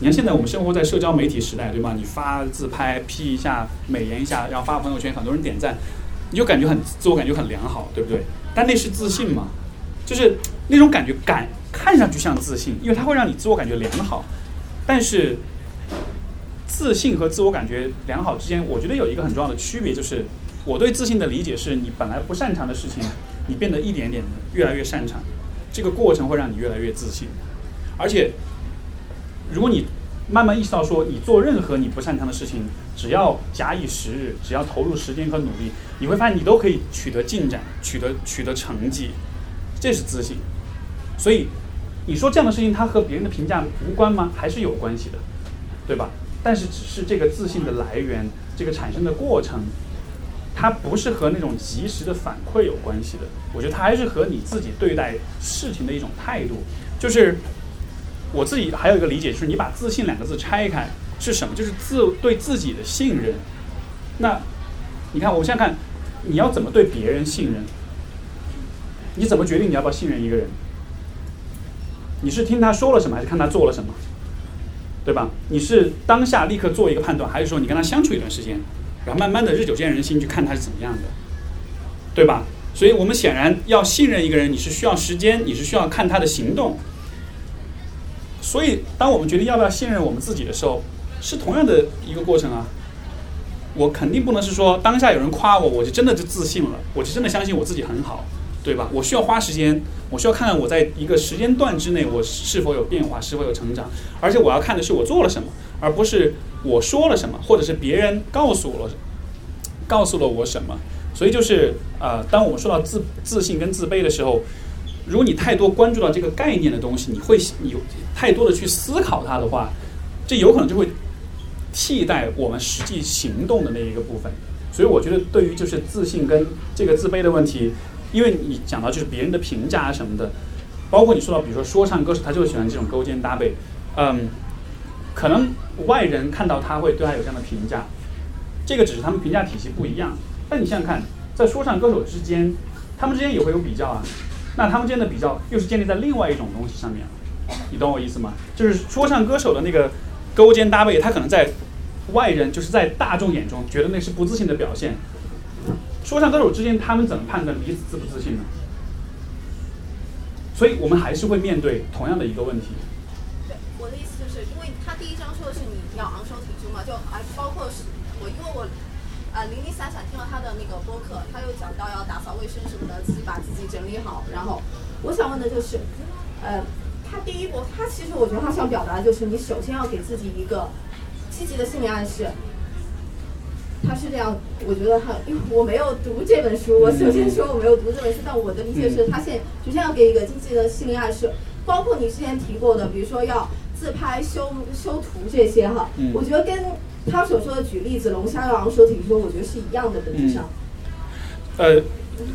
你看现在我们生活在社交媒体时代，对吗？你发自拍 P 一下，美颜一下，然后发朋友圈，很多人点赞，你就感觉很自我感觉很良好，对不对？但那是自信吗？就是那种感觉感看上去像自信，因为它会让你自我感觉良好，但是。自信和自我感觉良好之间，我觉得有一个很重要的区别，就是我对自信的理解是，你本来不擅长的事情，你变得一点点的越来越擅长，这个过程会让你越来越自信。而且，如果你慢慢意识到说，你做任何你不擅长的事情，只要假以时日，只要投入时间和努力，你会发现你都可以取得进展，取得取得成绩，这是自信。所以，你说这样的事情，它和别人的评价无关吗？还是有关系的，对吧？但是，只是这个自信的来源，这个产生的过程，它不是和那种及时的反馈有关系的。我觉得它还是和你自己对待事情的一种态度。就是我自己还有一个理解，就是你把“自信”两个字拆开是什么？就是自对自己的信任。那你看，我现在看，你要怎么对别人信任？你怎么决定你要不要信任一个人？你是听他说了什么，还是看他做了什么？对吧？你是当下立刻做一个判断，还是说你跟他相处一段时间，然后慢慢的日久见人心，去看他是怎么样的，对吧？所以我们显然要信任一个人，你是需要时间，你是需要看他的行动。所以，当我们决定要不要信任我们自己的时候，是同样的一个过程啊。我肯定不能是说当下有人夸我，我就真的就自信了，我就真的相信我自己很好，对吧？我需要花时间，我需要看看我在一个时间段之内我是否有变化，是否有成长，而且我要看的是我做了什么，而不是我说了什么，或者是别人告诉我了，告诉了我什么。所以就是呃，当我们说到自自信跟自卑的时候，如果你太多关注到这个概念的东西，你会有太多的去思考它的话，这有可能就会。替代我们实际行动的那一个部分，所以我觉得对于就是自信跟这个自卑的问题，因为你讲到就是别人的评价啊什么的，包括你说到比如说说唱歌手，他就喜欢这种勾肩搭背，嗯，可能外人看到他会对他有这样的评价，这个只是他们评价体系不一样。但你想想看，在说唱歌手之间，他们之间也会有比较啊，那他们之间的比较又是建立在另外一种东西上面，你懂我意思吗？就是说唱歌手的那个。勾肩搭背，他可能在外人就是在大众眼中觉得那是不自信的表现。说唱歌手之间，他们怎么判断彼此自不自信呢？所以我们还是会面对同样的一个问题。对，我的意思就是，因为他第一章说的是你要昂首挺胸嘛，就还包括是我，因为我啊零零散散听了他的那个播客，他又讲到要打扫卫生什么的，自己把自己整理好。然后我想问的就是，呃。他第一步，他其实我觉得他想表达的就是，你首先要给自己一个积极的心理暗示。他是这样，我觉得他，因为我没有读这本书，我首先说我没有读这本书，但我的理解是他现首先要给一个积极的心理暗示，包括你之前提过的，比如说要自拍、修修图这些哈，我觉得跟他所说的举例子，龙虾要昂首挺胸，我觉得是一样的本质上。呃。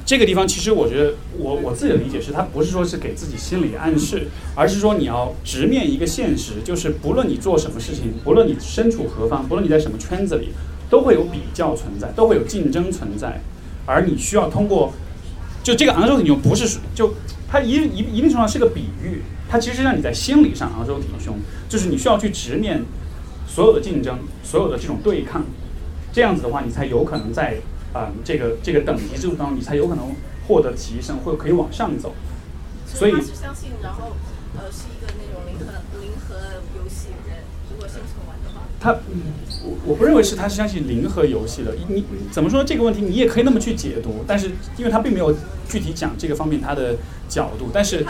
这个地方其实我觉得，我我自己的理解是，他不是说是给自己心理暗示，而是说你要直面一个现实，就是不论你做什么事情，不论你身处何方，不论你在什么圈子里，都会有比较存在，都会有竞争存在，而你需要通过，就这个昂首挺胸，不是就它一一一定程度上是个比喻，它其实让你在心理上昂首挺胸，就是你需要去直面所有的竞争，所有的这种对抗，这样子的话，你才有可能在。啊，这个这个等级制度当中，你才有可能获得提升，或可以往上走。所以他是相信，然后呃，是一个那种零和零和游戏人，如果生存完的话。他，我我不认为是他是相信零和游戏的。你怎么说这个问题？你也可以那么去解读，但是因为他并没有具体讲这个方面他的角度，但是。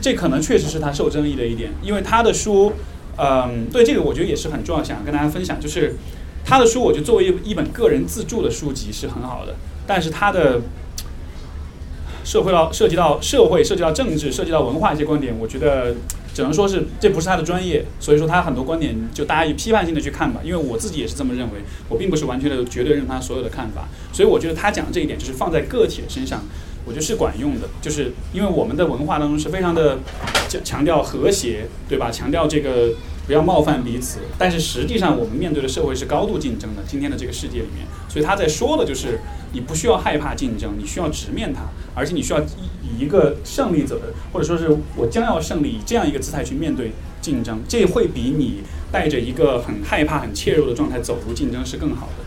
这可能确实是他受争议的一点，因为他的书，嗯，对这个我觉得也是很重要，想跟大家分享，就是。他的书，我觉得作为一一本个人自著的书籍是很好的，但是他的社会到涉及到社会、涉及到政治、涉及到文化一些观点，我觉得只能说是这不是他的专业，所以说他很多观点就大家以批判性的去看吧。因为我自己也是这么认为，我并不是完全的绝对认同他所有的看法，所以我觉得他讲的这一点就是放在个体的身上，我觉得是管用的。就是因为我们的文化当中是非常的强强调和谐，对吧？强调这个。不要冒犯彼此，但是实际上我们面对的社会是高度竞争的。今天的这个世界里面，所以他在说的就是，你不需要害怕竞争，你需要直面它，而且你需要以一个胜利者的，或者说是我将要胜利这样一个姿态去面对竞争，这会比你带着一个很害怕、很怯弱的状态走入竞争是更好的。